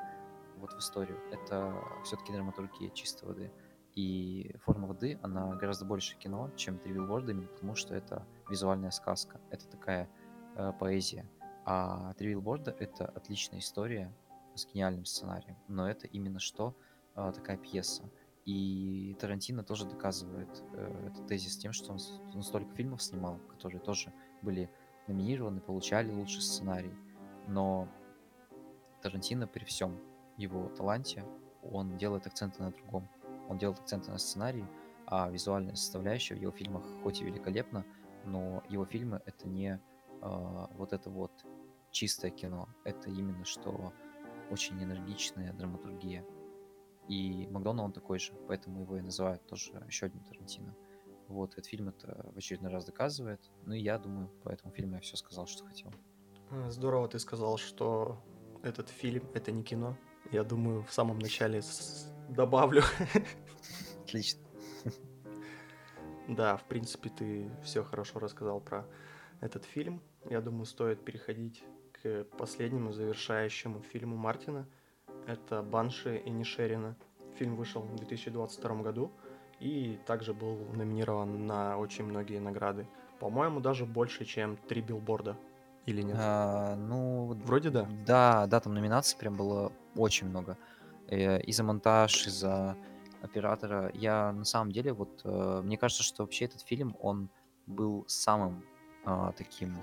вот в историю. Это все-таки драматургия чистой воды. И форма воды, она гораздо больше кино, чем три билборда, именно потому что это визуальная сказка. Это такая э, поэзия. А три билборда — это отличная история с гениальным сценарием. Но это именно что э, такая пьеса. И Тарантино тоже доказывает э, этот тезис тем, что он, он столько фильмов снимал, которые тоже были номинированы, получали лучший сценарий. Но Тарантино при всем его таланте, он делает акценты на другом. Он делает акценты на сценарии, а визуальная составляющая в его фильмах хоть и великолепна, но его фильмы это не э, вот это вот чистое кино. Это именно что очень энергичная драматургия. И Макдональд он такой же, поэтому его и называют тоже еще одним Тарантино. Вот, этот фильм это в очередной раз доказывает. Ну и я думаю, по этому фильму я все сказал, что хотел. А, здорово ты сказал, что этот фильм — это не кино. Я думаю, в самом начале добавлю. [LAUGHS] Отлично. Да, в принципе, ты все хорошо рассказал про этот фильм. Я думаю, стоит переходить к последнему завершающему фильму Мартина — это «Банши» и Нишерина. Фильм вышел в 2022 году и также был номинирован на очень многие награды. По-моему, даже больше, чем три билборда. Или нет? А, ну, Вроде да. Да, да, там номинаций прям было очень много. Э, и за монтаж, и за оператора. Я на самом деле, вот, э, мне кажется, что вообще этот фильм, он был самым а, таким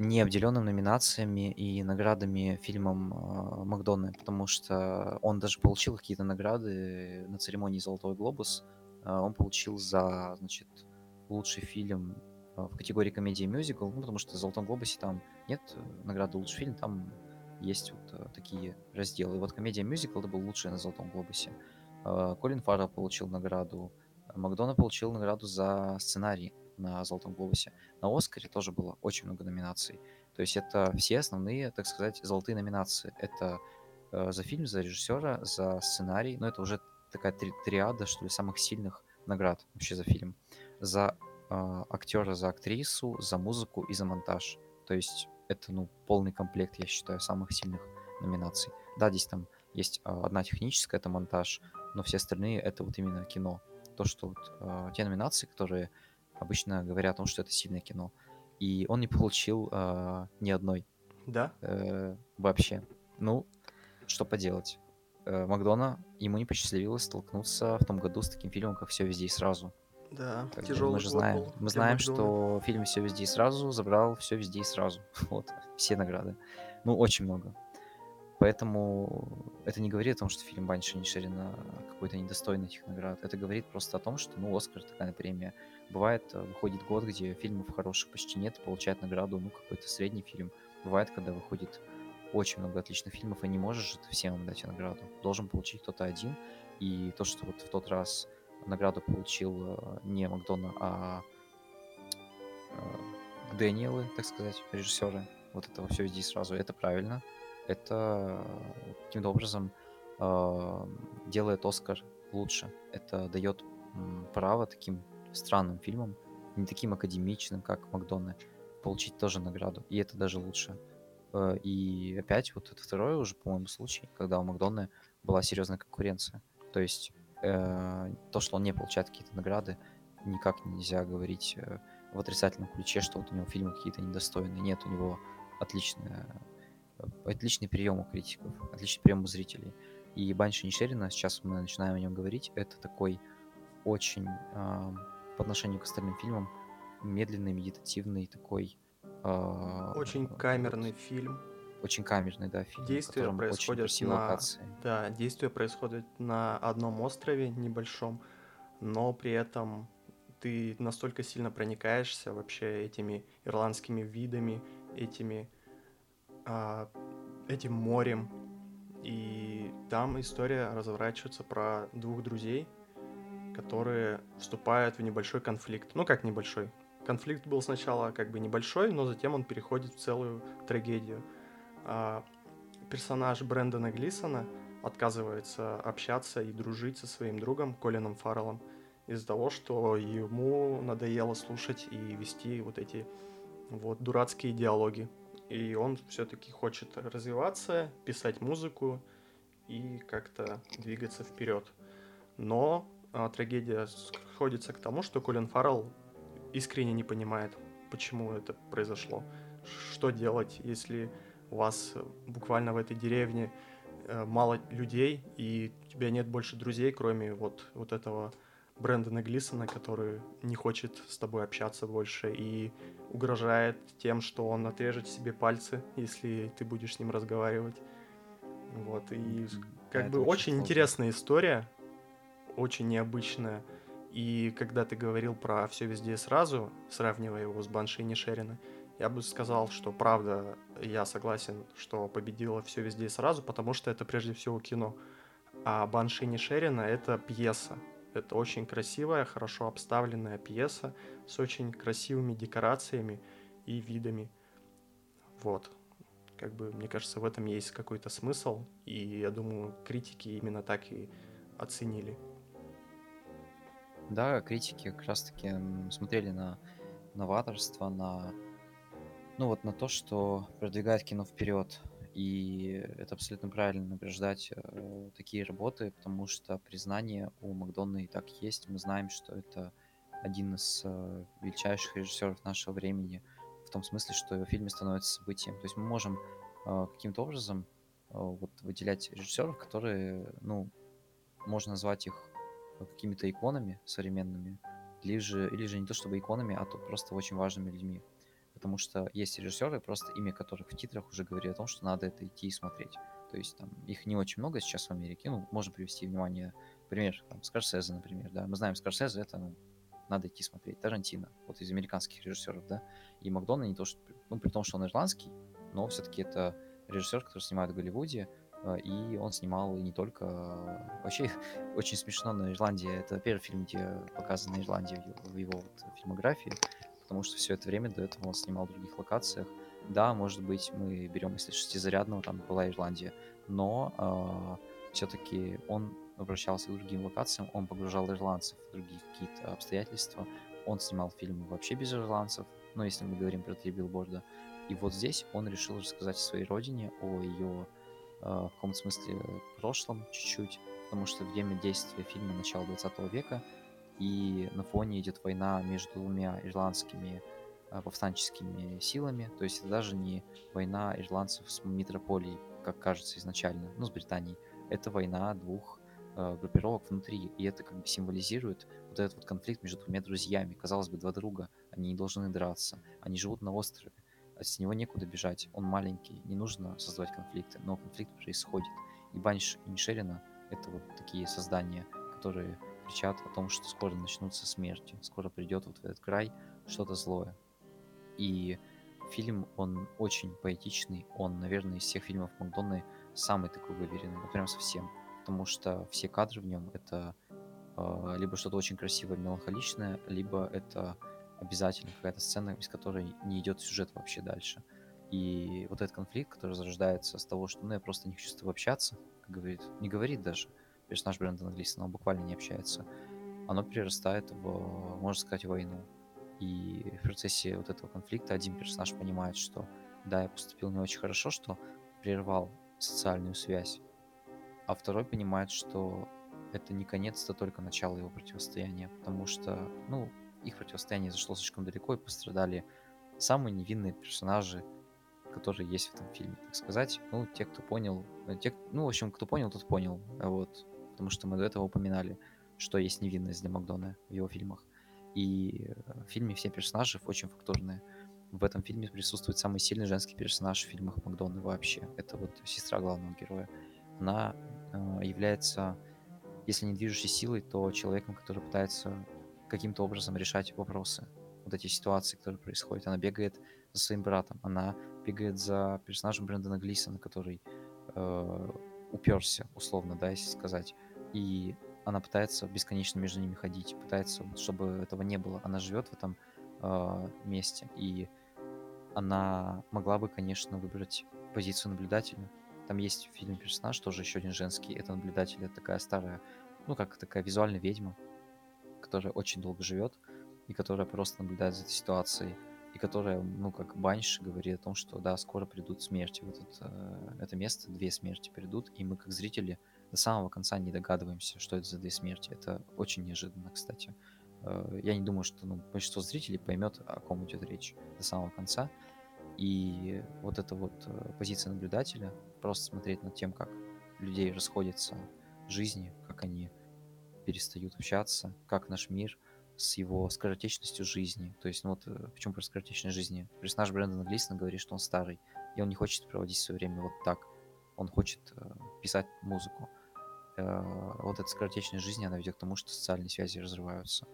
не обделенным номинациями и наградами фильмом э, Макдональда, потому что он даже получил какие-то награды на церемонии «Золотой глобус». Э, он получил за, значит, лучший фильм э, в категории комедия и мюзикл, ну, потому что в «Золотом глобусе» там нет награды лучший фильм, там есть вот э, такие разделы. И вот комедия мюзикл это был лучший на «Золотом глобусе». Колин Фаррелл получил награду, Макдональд получил награду за сценарий на Золотом Глобусе. На Оскаре тоже было очень много номинаций. То есть это все основные, так сказать, золотые номинации. Это э, за фильм, за режиссера, за сценарий. Но это уже такая три триада, что ли, самых сильных наград вообще за фильм. За э, актера, за актрису, за музыку и за монтаж. То есть это, ну, полный комплект, я считаю, самых сильных номинаций. Да, здесь там есть э, одна техническая, это монтаж, но все остальные это вот именно кино. То, что вот э, те номинации, которые обычно говорят о том, что это сильное кино. И он не получил э, ни одной. Да? Э, вообще. Ну, что поделать. Э, Макдона, ему не посчастливилось столкнуться в том году с таким фильмом, как «Все везде и сразу». Да, Как тяжелый мы же знаем, мы знаем, Макдона. что фильм «Все везде и сразу» забрал все везде и сразу. [LAUGHS] Вот, все награды. Ну, очень много. Поэтому это не говорит о том, что фильм Банши Нишерина какой-то недостойный этих наград. Это говорит просто о том, что, ну, Оскар такая премия. Бывает, э, выходит год, где фильмов хороших почти нет, получает награду, ну, какой-то средний фильм. Бывает, когда выходит очень много отличных фильмов, и не можешь всем им дать награду. Должен получить кто-то один. И то, что вот в тот раз награду получил э, не Макдона, а э, Дэниелы, так сказать, режиссеры. Вот этого все и сразу. Это правильно. Это каким-то образом э, делает Оскар лучше. Это дает право таким странным фильмам, не таким академичным, как Макдона, получить тоже награду. И это даже лучше. Э, И опять вот это второй уже, по-моему, случай, когда у Макдона была серьезная конкуренция. То есть э, то, что он не получает какие-то награды, никак нельзя говорить э, в отрицательном ключе, что вот у него фильмы какие-то недостойные. Нет, у него отличная, отличный прием у критиков, отличный прием у зрителей. И Банши Нишерина, сейчас мы начинаем о нем говорить, это такой очень а, по отношению к остальным фильмам медленный, медитативный такой... а, Очень вот, камерный фильм. очень камерный, да, фильм, Действия очень происходят красивые на... локации. Да, действие происходит на одном острове небольшом, но при этом ты настолько сильно проникаешься вообще этими ирландскими видами, этими а, этим морем. И там история разворачивается про двух друзей, которые вступают в небольшой конфликт. Ну как небольшой? Конфликт был сначала как бы небольшой, но затем он переходит в целую трагедию. А, персонаж Брэндона Глисона отказывается общаться и дружить со своим другом Колином Фарреллом из-за того, что ему надоело слушать и вести вот эти вот дурацкие диалоги. И он все-таки хочет развиваться, писать музыку и как-то двигаться вперед. Но а, трагедия сходится к тому, что Колин Фаррелл искренне не понимает, почему это произошло. Что делать, если у вас буквально в этой деревне э, мало людей, и у тебя нет больше друзей, кроме вот, вот этого Брэндона Глисона, который не хочет с тобой общаться больше и угрожает тем, что он отрежет себе пальцы, если ты будешь с ним разговаривать. Вот, и как это бы очень очень интересная история, очень необычная. И когда ты говорил про все везде сразу, сравнивая его с Банши и Нишерина, я бы сказал, что правда, я согласен, что победила все везде и сразу, потому что это прежде всего кино. А Банши Нишерина это пьеса. Это очень красивая, хорошо обставленная пьеса с очень красивыми декорациями и видами. Вот. Как бы, мне кажется, в этом есть какой-то смысл, и я думаю, критики именно так и оценили. Да, критики как раз-таки смотрели на новаторство, на ну вот на то, что продвигает кино вперед. И это абсолютно правильно награждать э, такие работы, потому что признание у Макдона и так есть. Мы знаем, что это один из э, величайших режиссеров нашего времени, в том смысле, что его фильмы становятся событием. То есть мы можем э, каким-то образом э, вот выделять режиссеров, которые, ну, можно назвать их э, какими-то иконами современными, или же, или же не то чтобы иконами, а то просто очень важными людьми. Потому что есть режиссеры, просто имя которых в титрах уже говорит о том, что надо это идти и смотреть. То есть там их не очень много сейчас в Америке. Ну, можно привести внимание, пример, там, Скорсезе, например, да. Мы знаем, Скорсезе это, ну, надо идти смотреть. Тарантино, вот из американских режиссеров, да. И Макдона не то, что, ну, при том, что он ирландский, но все-таки это режиссер, который снимает в Голливуде, э, и он снимал и не только... э, Вообще, [LAUGHS] очень смешно на Ирландии. Это первый фильм, где показана Ирландия в его, в его вот фильмографии, потому что все это время до этого он снимал в других локациях. Да, может быть, мы берем, если шестизарядного, там была Ирландия, но все-таки он обращался к другим локациям, он погружал ирландцев в другие какие-то обстоятельства, он снимал фильмы вообще без ирландцев, ну, если мы говорим про три билборда. И вот здесь он решил рассказать о своей родине, о ее в каком-то смысле прошлом чуть-чуть, потому что время действия фильма начала 20 века, и на фоне идет война между двумя ирландскими а, повстанческими силами, то есть это даже не война ирландцев с метрополией, как кажется изначально, ну, с Британией, это война двух э, группировок внутри, и это как бы символизирует вот этот вот конфликт между двумя друзьями. Казалось бы, два друга, они не должны драться, они живут на острове, а с него некуда бежать, он маленький, не нужно создавать конфликты, но конфликт происходит. И Банш и Мишерина — это вот такие создания, которые кричат о том, что скоро начнутся смерти, скоро придет вот в этот край что-то злое. И фильм, он очень поэтичный, он, наверное, из всех фильмов Макдонны самый такой выверенный, ну прям совсем, потому что все кадры в нем это э, либо что-то очень красивое, меланхоличное, либо это обязательно какая-то сцена, из которой не идет сюжет вообще дальше. И вот этот конфликт, который зарождается с того, что ну, я просто не хочу с тобой общаться, как говорит, не говорит даже персонаж Брэндона Глисона, он буквально не общается, оно перерастает в, можно сказать, войну. И в процессе вот этого конфликта один персонаж понимает, что да, я поступил не очень хорошо, что прервал социальную связь, а второй понимает, что это не конец, это только начало его противостояния, потому что, ну, их противостояние зашло слишком далеко и пострадали самые невинные персонажи, которые есть в этом фильме, так сказать. Ну, те, кто понял, э, те, ну, в общем, кто понял, тот понял, вот, потому что мы до этого упоминали, что есть невинность для Макдона в его фильмах. И э, в фильме все персонажи очень фактурные. В этом фильме присутствует самый сильный женский персонаж в фильмах Макдона вообще. Это вот сестра главного героя. Она э, является, если не движущей силой, то человеком, который пытается каким-то образом решать вопросы, вот эти ситуации, которые происходят. Она бегает за своим братом, она бегает за персонажем Брэндона Глисона, который э, уперся, условно, да, если сказать. И она пытается бесконечно между ними ходить, пытается, чтобы этого не было. Она живет в этом э, месте, и она могла бы, конечно, выбрать позицию наблюдателя. Там есть в фильме персонаж, тоже еще один женский. Это наблюдатель, это такая старая, ну, как такая визуальная ведьма, которая очень долго живет, и которая просто наблюдает за этой ситуацией, и которая, ну, как Банш говорит о том, что, да, скоро придут смерти в этот, э, это место, две смерти придут, и мы, как зрители, до самого конца не догадываемся, что это за две смерти. Это очень неожиданно, кстати. Э, я не думаю, что ну, большинство зрителей поймет, о ком идет речь до самого конца. И вот эта вот э, позиция наблюдателя, просто смотреть над тем, как людей расходятся жизни, как они перестают общаться, как наш мир с его скоротечностью жизни. То есть, ну вот э, в чем про скоротечность жизни? Персонаж Брэндона Глисона говорит, что он старый, и он не хочет проводить свое время вот так. Он хочет писать музыку. Э, вот эта скоротечность жизни, она ведет к тому, что социальные связи разрываются.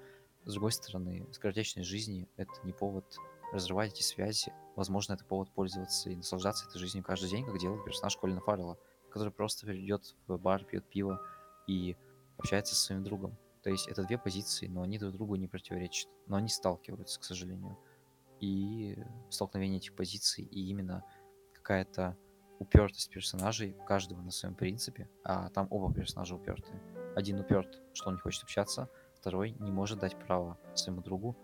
С другой стороны, скоротечность жизни — это не повод разрывать эти связи. Возможно, это повод пользоваться и наслаждаться этой жизнью каждый день, как делает персонаж Колина Фаррелла, который просто придет в бар, пьет пиво и общается со своим другом. То есть это две позиции, но они друг другу не противоречат. Но они сталкиваются, к сожалению. И столкновение этих позиций, и именно какая-то упертость персонажей, каждого на своем принципе, а там оба персонажа упертые. Один уперт, что он не хочет общаться, второй не может дать право своему другу,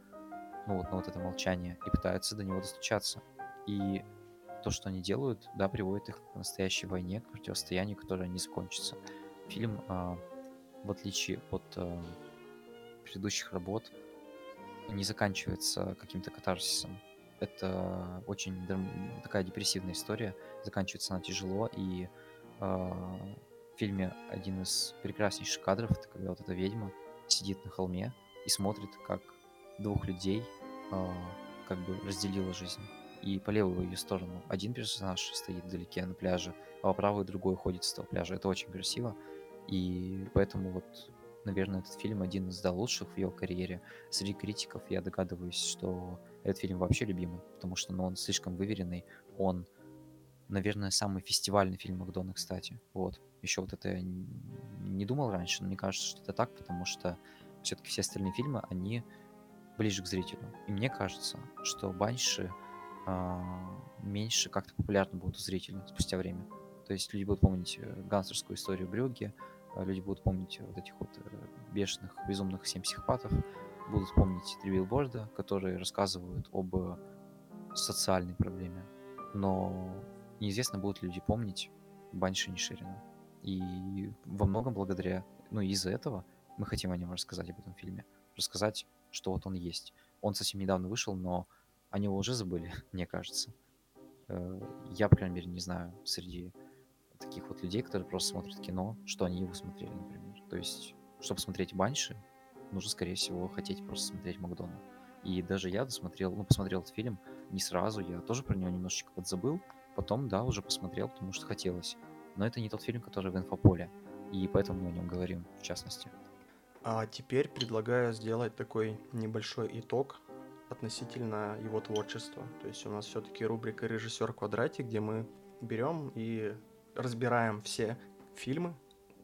ну вот на вот это молчание, и пытается до него достучаться. И то, что они делают, да, приводит их к настоящей войне, к противостоянию, которое не закончится. Фильм а, в отличие от э, предыдущих работ, не заканчивается каким-то катарсисом. Это очень такая депрессивная история, заканчивается она тяжело, и э, в фильме один из прекраснейших кадров, это когда вот эта ведьма сидит на холме и смотрит, как двух людей э, как бы разделила жизнь. И по левую ее сторону один персонаж стоит вдалеке на пляже, а по правую другой ходит с того пляжа. Это очень красиво. И поэтому вот, наверное, этот фильм один из лучших в его карьере. Среди критиков я догадываюсь, что этот фильм вообще любимый, потому что ну, он слишком выверенный. Он, наверное, самый фестивальный фильм Макдона, кстати. Вот. Еще вот это я не думал раньше, но мне кажется, что это так, потому что все-таки все остальные фильмы, они ближе к зрителю. И мне кажется, что Банши э, меньше как-то популярны будут у зрителя спустя время. То есть люди будут помнить э, гангстерскую историю Брюгге, а люди будут помнить вот этих вот э, бешеных, безумных семь психопатов, будут помнить три билборда, которые рассказывают об э, социальной проблеме. Но неизвестно, будут ли люди помнить Банши Ниширина. И во многом благодаря, ну из-за этого мы хотим о нем рассказать, об этом фильме. Рассказать, что вот он есть. Он совсем недавно вышел, но о него уже забыли, [LAUGHS] мне кажется. Я, по крайней мере, не знаю среди таких вот людей, которые просто смотрят кино, что они его смотрели, например. То есть, чтобы смотреть Банши, нужно, скорее всего, хотеть просто смотреть Макдона. И даже я досмотрел, ну, посмотрел этот фильм не сразу, я тоже про него немножечко подзабыл, потом, да, уже посмотрел, потому что хотелось. Но это не тот фильм, который в инфополе, и поэтому мы о нем говорим, в частности. А теперь предлагаю сделать такой небольшой итог относительно его творчества. То есть у нас все-таки рубрика «Режиссер квадрате», где мы берем и разбираем все фильмы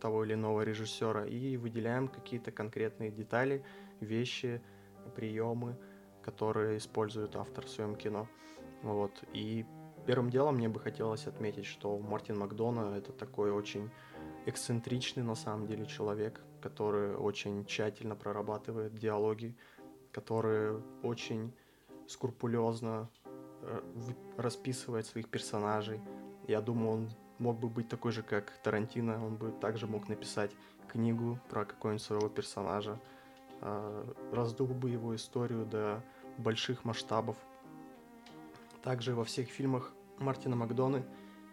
того или иного режиссера и выделяем какие-то конкретные детали, вещи, приемы, которые использует автор в своем кино. Вот. И первым делом мне бы хотелось отметить, что Мартин Макдона это такой очень эксцентричный на самом деле человек, который очень тщательно прорабатывает диалоги, который очень скрупулезно э, расписывает своих персонажей. Я думаю, он мог бы быть такой же, как Тарантино, он бы также мог написать книгу про какого-нибудь своего персонажа, э, раздул бы его историю до больших масштабов. Также во всех фильмах Мартина Макдоны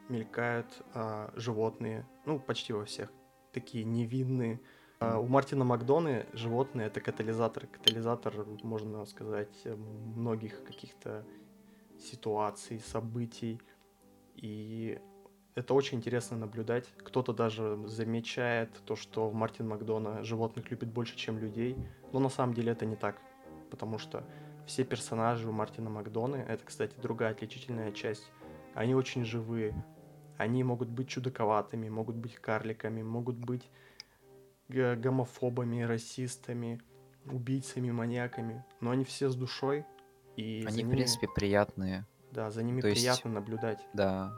мелькают э, животные, ну, почти во всех, такие невинные. Э, у Мартина Макдоны животные — это катализатор. Катализатор, можно сказать, многих каких-то ситуаций, событий. И это очень интересно наблюдать. Кто-то даже замечает то, что Мартин Макдона животных любит больше, чем людей. Но на самом деле это не так. Потому что все персонажи у Мартина Макдоны, это, кстати, другая отличительная часть, они очень живые. Они могут быть чудаковатыми, могут быть карликами, могут быть гомофобами, расистами, убийцами, маньяками. Но они все с душой. И они, ними... в принципе, приятные. Да, за ними То приятно есть... наблюдать. Да,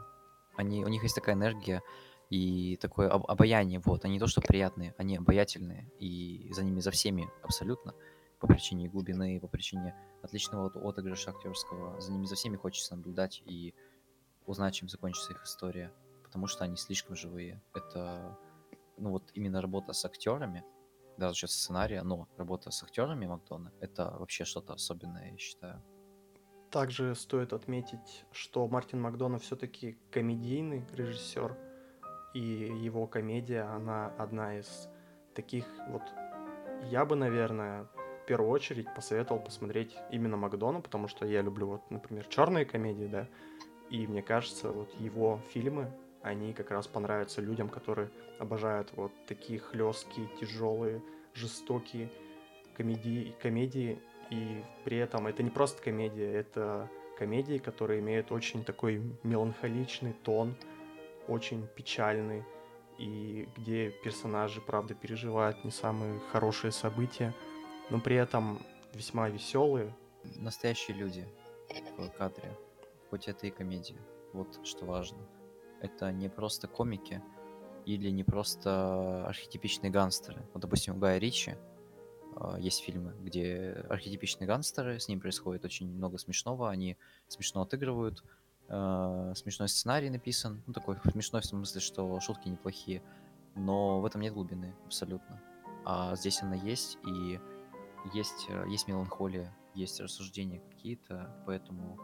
они, у них есть такая энергия и такое об, обаяние, вот, они не то, что приятные, они обаятельные, и за ними, за всеми абсолютно, по причине глубины, по причине отличного отыгрыша актерского, за ними за всеми хочется наблюдать и узнать, чем закончится их история, потому что они слишком живые. Это, ну вот именно работа с актерами, даже сейчас сценария, но работа с актерами Макдона, это вообще что-то особенное, я считаю. Также стоит отметить, что Мартин Макдона все-таки комедийный режиссер, и его комедия, она одна из таких вот... Я бы, наверное, в первую очередь посоветовал посмотреть именно Макдона, потому что я люблю, вот, например, черные комедии, да, и мне кажется, вот его фильмы, они как раз понравятся людям, которые обожают вот такие хлесткие, тяжелые, жестокие комедии, комедии и при этом это не просто комедия, это комедии, которые имеют очень такой меланхоличный тон, очень печальный, и где персонажи, правда, переживают не самые хорошие события, но при этом весьма веселые. Настоящие люди в кадре, хоть это и комедия. Вот что важно. Это не просто комики или не просто архетипичные гангстеры. Вот, допустим, у Гая Ричи есть фильмы, где архетипичные гангстеры, с ним происходит очень много смешного, они смешно отыгрывают, э, смешной сценарий написан, ну такой смешной в смысле, что шутки неплохие, но в этом нет глубины абсолютно. А здесь она есть, и есть, э, есть меланхолия, есть рассуждения какие-то, поэтому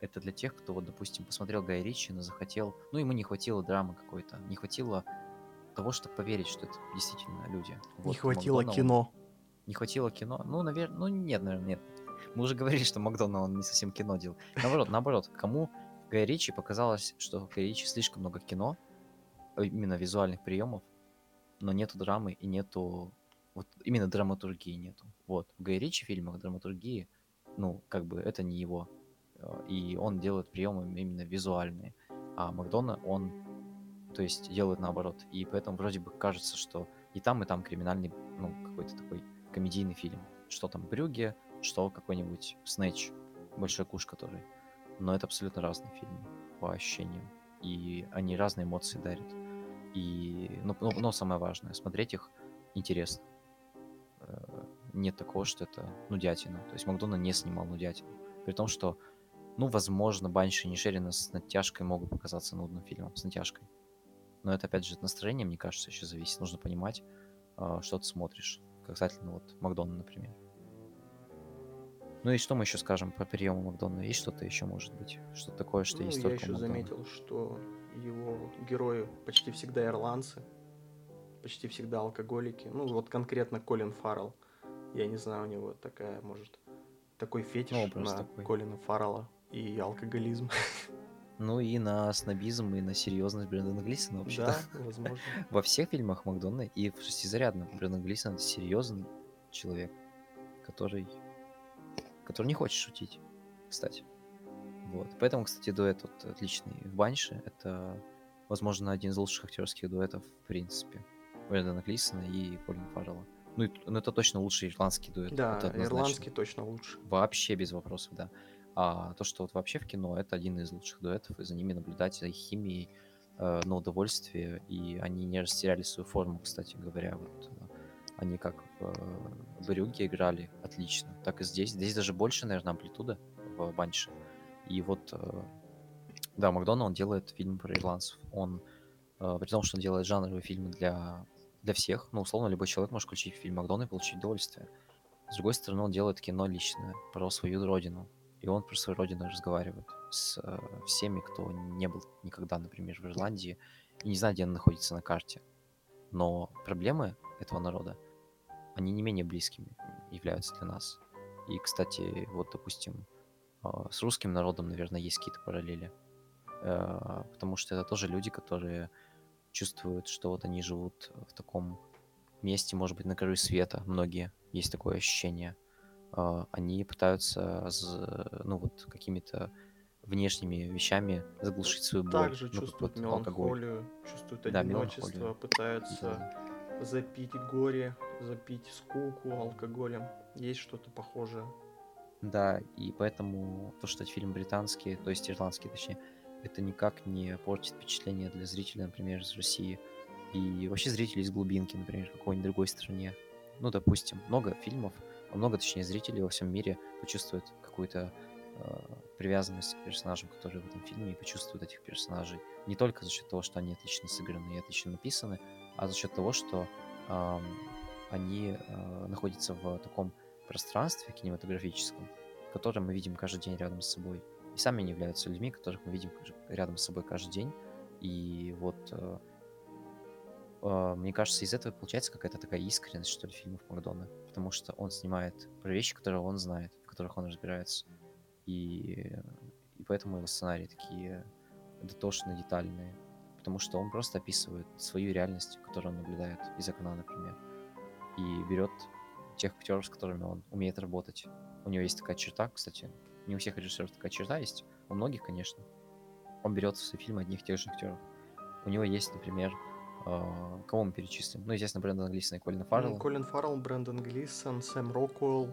это для тех, кто, вот, допустим, посмотрел Гай Ричи, но захотел, ну, ему не хватило драмы какой-то, не хватило того, чтобы поверить, что это действительно люди. Не вот, хватило Макдональд, кино. Не хватило кино? Ну, наверное, ну нет, наверное, нет. Мы уже [LAUGHS] говорили, что Макдональд он не совсем кино делал. Наоборот, наоборот, кому Гай Ричи показалось, что Гай Ричи слишком много кино, э, именно визуальных приемов, но нету драмы и нету вот именно драматургии нету. Вот в Гай Ричи фильмах драматургии, ну как бы это не его, э, и он делает приемы именно визуальные, а Макдона он, то есть делает наоборот, и поэтому вроде бы кажется, что и там и там криминальный, ну какой-то такой комедийный фильм. Что там Брюге, что какой-нибудь Снэч, Большой куш который. Но это абсолютно разные фильмы по ощущениям. И они разные эмоции дарят. И, ну, но, но самое важное, смотреть их интересно. Э, нет такого, что это нудятина. То есть Макдона не снимал нудятину. При том, что, ну, возможно, Банши и Нишерина с натяжкой могут показаться нудным фильмом, с натяжкой. Но это, опять же, от мне кажется, еще зависит. Нужно понимать, э, что ты смотришь касательно вот Макдона, например. Ну и что мы еще скажем про приемы Макдона? Есть что-то еще, может быть? Что такое, что ну, есть я только еще Макдона? заметил, что его герои почти всегда ирландцы. почти всегда алкоголики. Ну, вот конкретно Колин Фаррелл. Я не знаю, у него такая, может, такой фетиш Ну, на такой. Колина Фаррелла и алкоголизм. [LAUGHS] Ну и на снобизм, и на серьезность Брэндона Глисона вообще Да, возможно. [LAUGHS] Во всех фильмах Макдона и в шестизарядном Брэндон Глисон это серьезный человек, который, который не хочет шутить, кстати. Вот. Поэтому, кстати, дуэт вот отличный в Банше. Это, возможно, один из лучших актерских дуэтов в принципе. Брэндона Глисона и Колин Фаррелла. Ну, и, ну, это точно лучший ирландский дуэт. Да, это ирландский точно лучше. Вообще без вопросов, да. А то, что вот вообще в кино, это один из лучших дуэтов, и за ними наблюдать, за их химией, э, на удовольствие, и они не растеряли свою форму, кстати говоря. Вот, э, они как в э, Брюге играли отлично, так и здесь. Здесь даже больше, наверное, амплитуда в Банше. И вот, да, Макдона, он делает фильм про ирландцев. Он, при том, что он делает жанровые фильмы для, для всех, ну, условно, любой человек может включить фильм Макдона и получить удовольствие. С другой стороны, он делает кино личное, про свою родину, и он про свою родину разговаривает с э, всеми, кто не был никогда, например, в Ирландии и не знает, где она находится на карте. Но проблемы этого народа, они не менее близкими являются для нас. И, кстати, вот, допустим, э, с русским народом, наверное, есть какие-то параллели. Э, потому что это тоже люди, которые чувствуют, что вот они живут в таком месте, может быть, на краю света. Многие есть такое ощущение – они пытаются, ну вот, какими-то внешними вещами заглушить свою боль. Также ну, чувствуют вот меланхолию, чувствуют Да, одиночество, меланхолию. пытаются запить горе, запить скуку алкоголем. Есть что-то похожее. Да, и поэтому то, что фильм британский, то есть ирландский, точнее, это никак не портит впечатление для зрителя, например, из России. И вообще зрителей из глубинки, например, в какой-нибудь другой стране. Ну, допустим, много фильмов, много, точнее, зрителей во всем мире почувствуют какую-то э, привязанность к персонажам, которые в этом фильме, и почувствуют этих персонажей не только за счет того, что они отлично сыграны и отлично написаны, а за счет того, что э, они э, находятся в таком пространстве кинематографическом, которое мы видим каждый день рядом с собой. И сами они являются людьми, которых мы видим рядом с собой каждый день. И вот э, э, мне кажется, из этого получается какая-то такая искренность, что ли, фильмов Макдона. Потому что он снимает про вещи, которые он знает, в которых он разбирается. И, и поэтому его сценарии такие дотошные, детальные. Потому что он просто описывает свою реальность, которую он наблюдает из окна, например. И берет тех актеров, с которыми он умеет работать. У него есть такая черта, кстати. Не у всех режиссеров такая черта есть. У многих, конечно. Он берет в свои фильмы одних и тех же актеров. У него есть, например, э, кого мы перечислим? Ну, естественно, Брэндона Глисона и Колина Фаррелла. Ну, Колин Фаррелл, Брэндон Глисон, Сэм Роквелл.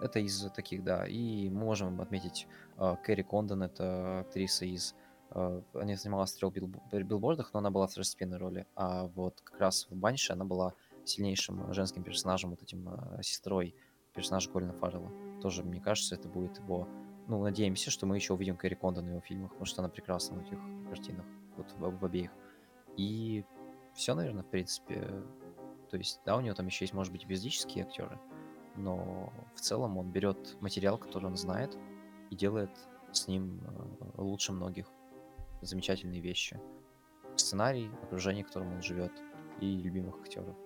Это из таких, да. И мы можем отметить э, Кэрри Кондон, это актриса из... Э, она снималась в трех билб- билбордах, но она была второстепенной роли. А вот как раз в Банше она была сильнейшим женским персонажем, вот этим сестрой персонажа Колина Фаррелла. Тоже, мне кажется, это будет его... Ну, надеемся, что мы еще увидим Кэрри Кондон в его фильмах, потому что она прекрасна в этих картинах, вот в, в обеих. И все, наверное, в принципе. То есть, да, у него там еще есть, может быть, эпизодические актеры, но в целом он берет материал, который он знает, и делает с ним э, лучше многих замечательные вещи. Сценарий, окружение, в котором он живет, и любимых актеров.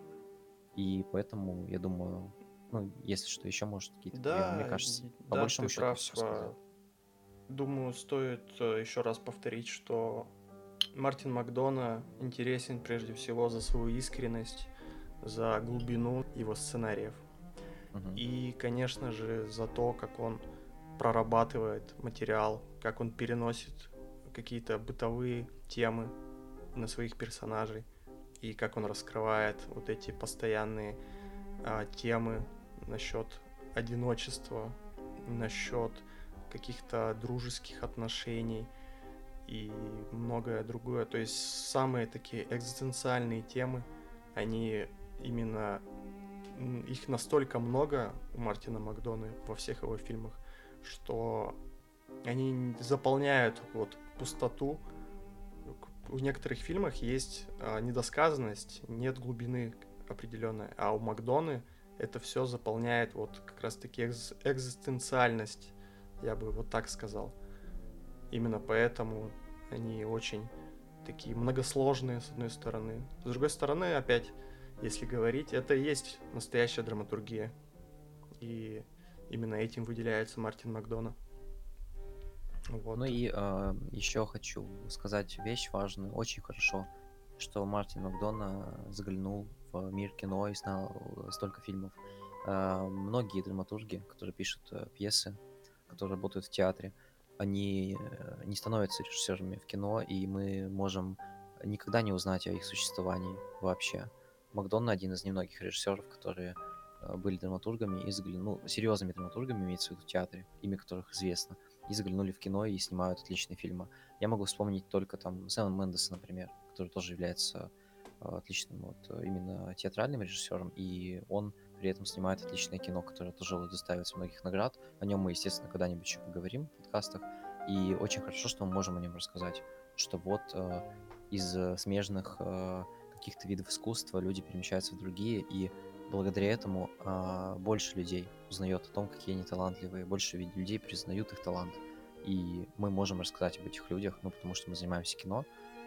И поэтому, я думаю, ну, если что, еще может какие-то, Да, мне кажется, по да, большому ты счету прав. сказал. Думаю, стоит э, еще раз повторить, что Мартин Макдона интересен прежде всего за свою искренность, за глубину его сценариев. И, конечно же, за то, как он прорабатывает материал, как он переносит какие-то бытовые темы на своих персонажей, и как он раскрывает вот эти постоянные а, темы насчет одиночества, насчет каких-то дружеских отношений и многое другое. То есть самые такие экзистенциальные темы, они именно их настолько много у Мартина Макдоны во всех его фильмах, что они заполняют вот пустоту. В некоторых фильмах есть а, недосказанность, нет глубины определенной, а у Макдоны это все заполняет вот как раз-таки экз- экзистенциальность, я бы вот так сказал. Именно поэтому они очень такие многосложные, с одной стороны. С другой стороны, опять, если говорить, это и есть настоящая драматургия. И именно этим выделяется Мартин Макдона. Вот. Ну и э, еще хочу сказать вещь важную. Очень хорошо, что Мартин Макдона заглянул в мир кино и снял столько фильмов. Э, многие драматурги, которые пишут э, пьесы, которые работают в театре, они э, не становятся режиссерами в кино, и мы можем никогда не узнать о их существовании вообще. Макдонна один из немногих режиссеров, которые э, были драматургами и заглянули, ну, серьезными драматургами, имеется в виду в театре, имя которых известно, и заглянули в кино и снимают отличные фильмы. Я могу вспомнить только там Сэма Мендеса, например, который тоже является э, отличным вот именно театральным режиссером, и он при этом снимает отличное кино, которое тоже удостаивается многих наград. О нем мы, естественно, когда-нибудь еще поговорим в подкастах. И очень хорошо, что мы можем о нем рассказать, что вот э, из э, смежных э, каких-то видов искусства люди перемещаются в другие, и благодаря этому э, больше людей узнает о том, какие они талантливые, больше людей признают их талант. И мы можем рассказать об этих людях, ну, потому что мы занимаемся кино,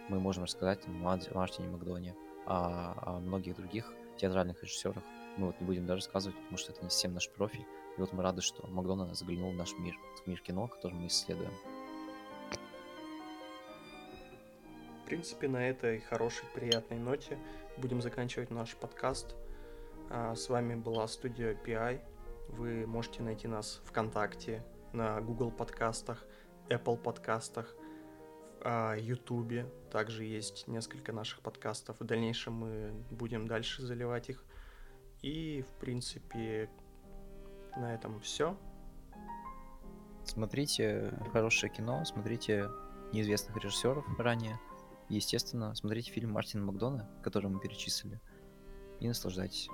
мы можем рассказать о Мартине Макдоне, о, о многих других театральных режиссерах, мы вот не будем даже рассказывать, потому что это не совсем наш профиль. И вот мы рады, что Макдональд заглянул в наш мир, в мир кино, который мы исследуем. В принципе, на этой хорошей, приятной ноте будем заканчивать наш подкаст. А, с вами была студия PI. Вы можете найти нас ВКонтакте, на Google подкастах, Apple подкастах, YouTube. А, Также есть несколько наших подкастов. В дальнейшем мы будем дальше заливать их. И, в принципе, на этом все. Смотрите хорошее кино, смотрите неизвестных режиссеров ранее. естественно, смотрите фильм Мартина Макдона, который мы перечислили, и наслаждайтесь.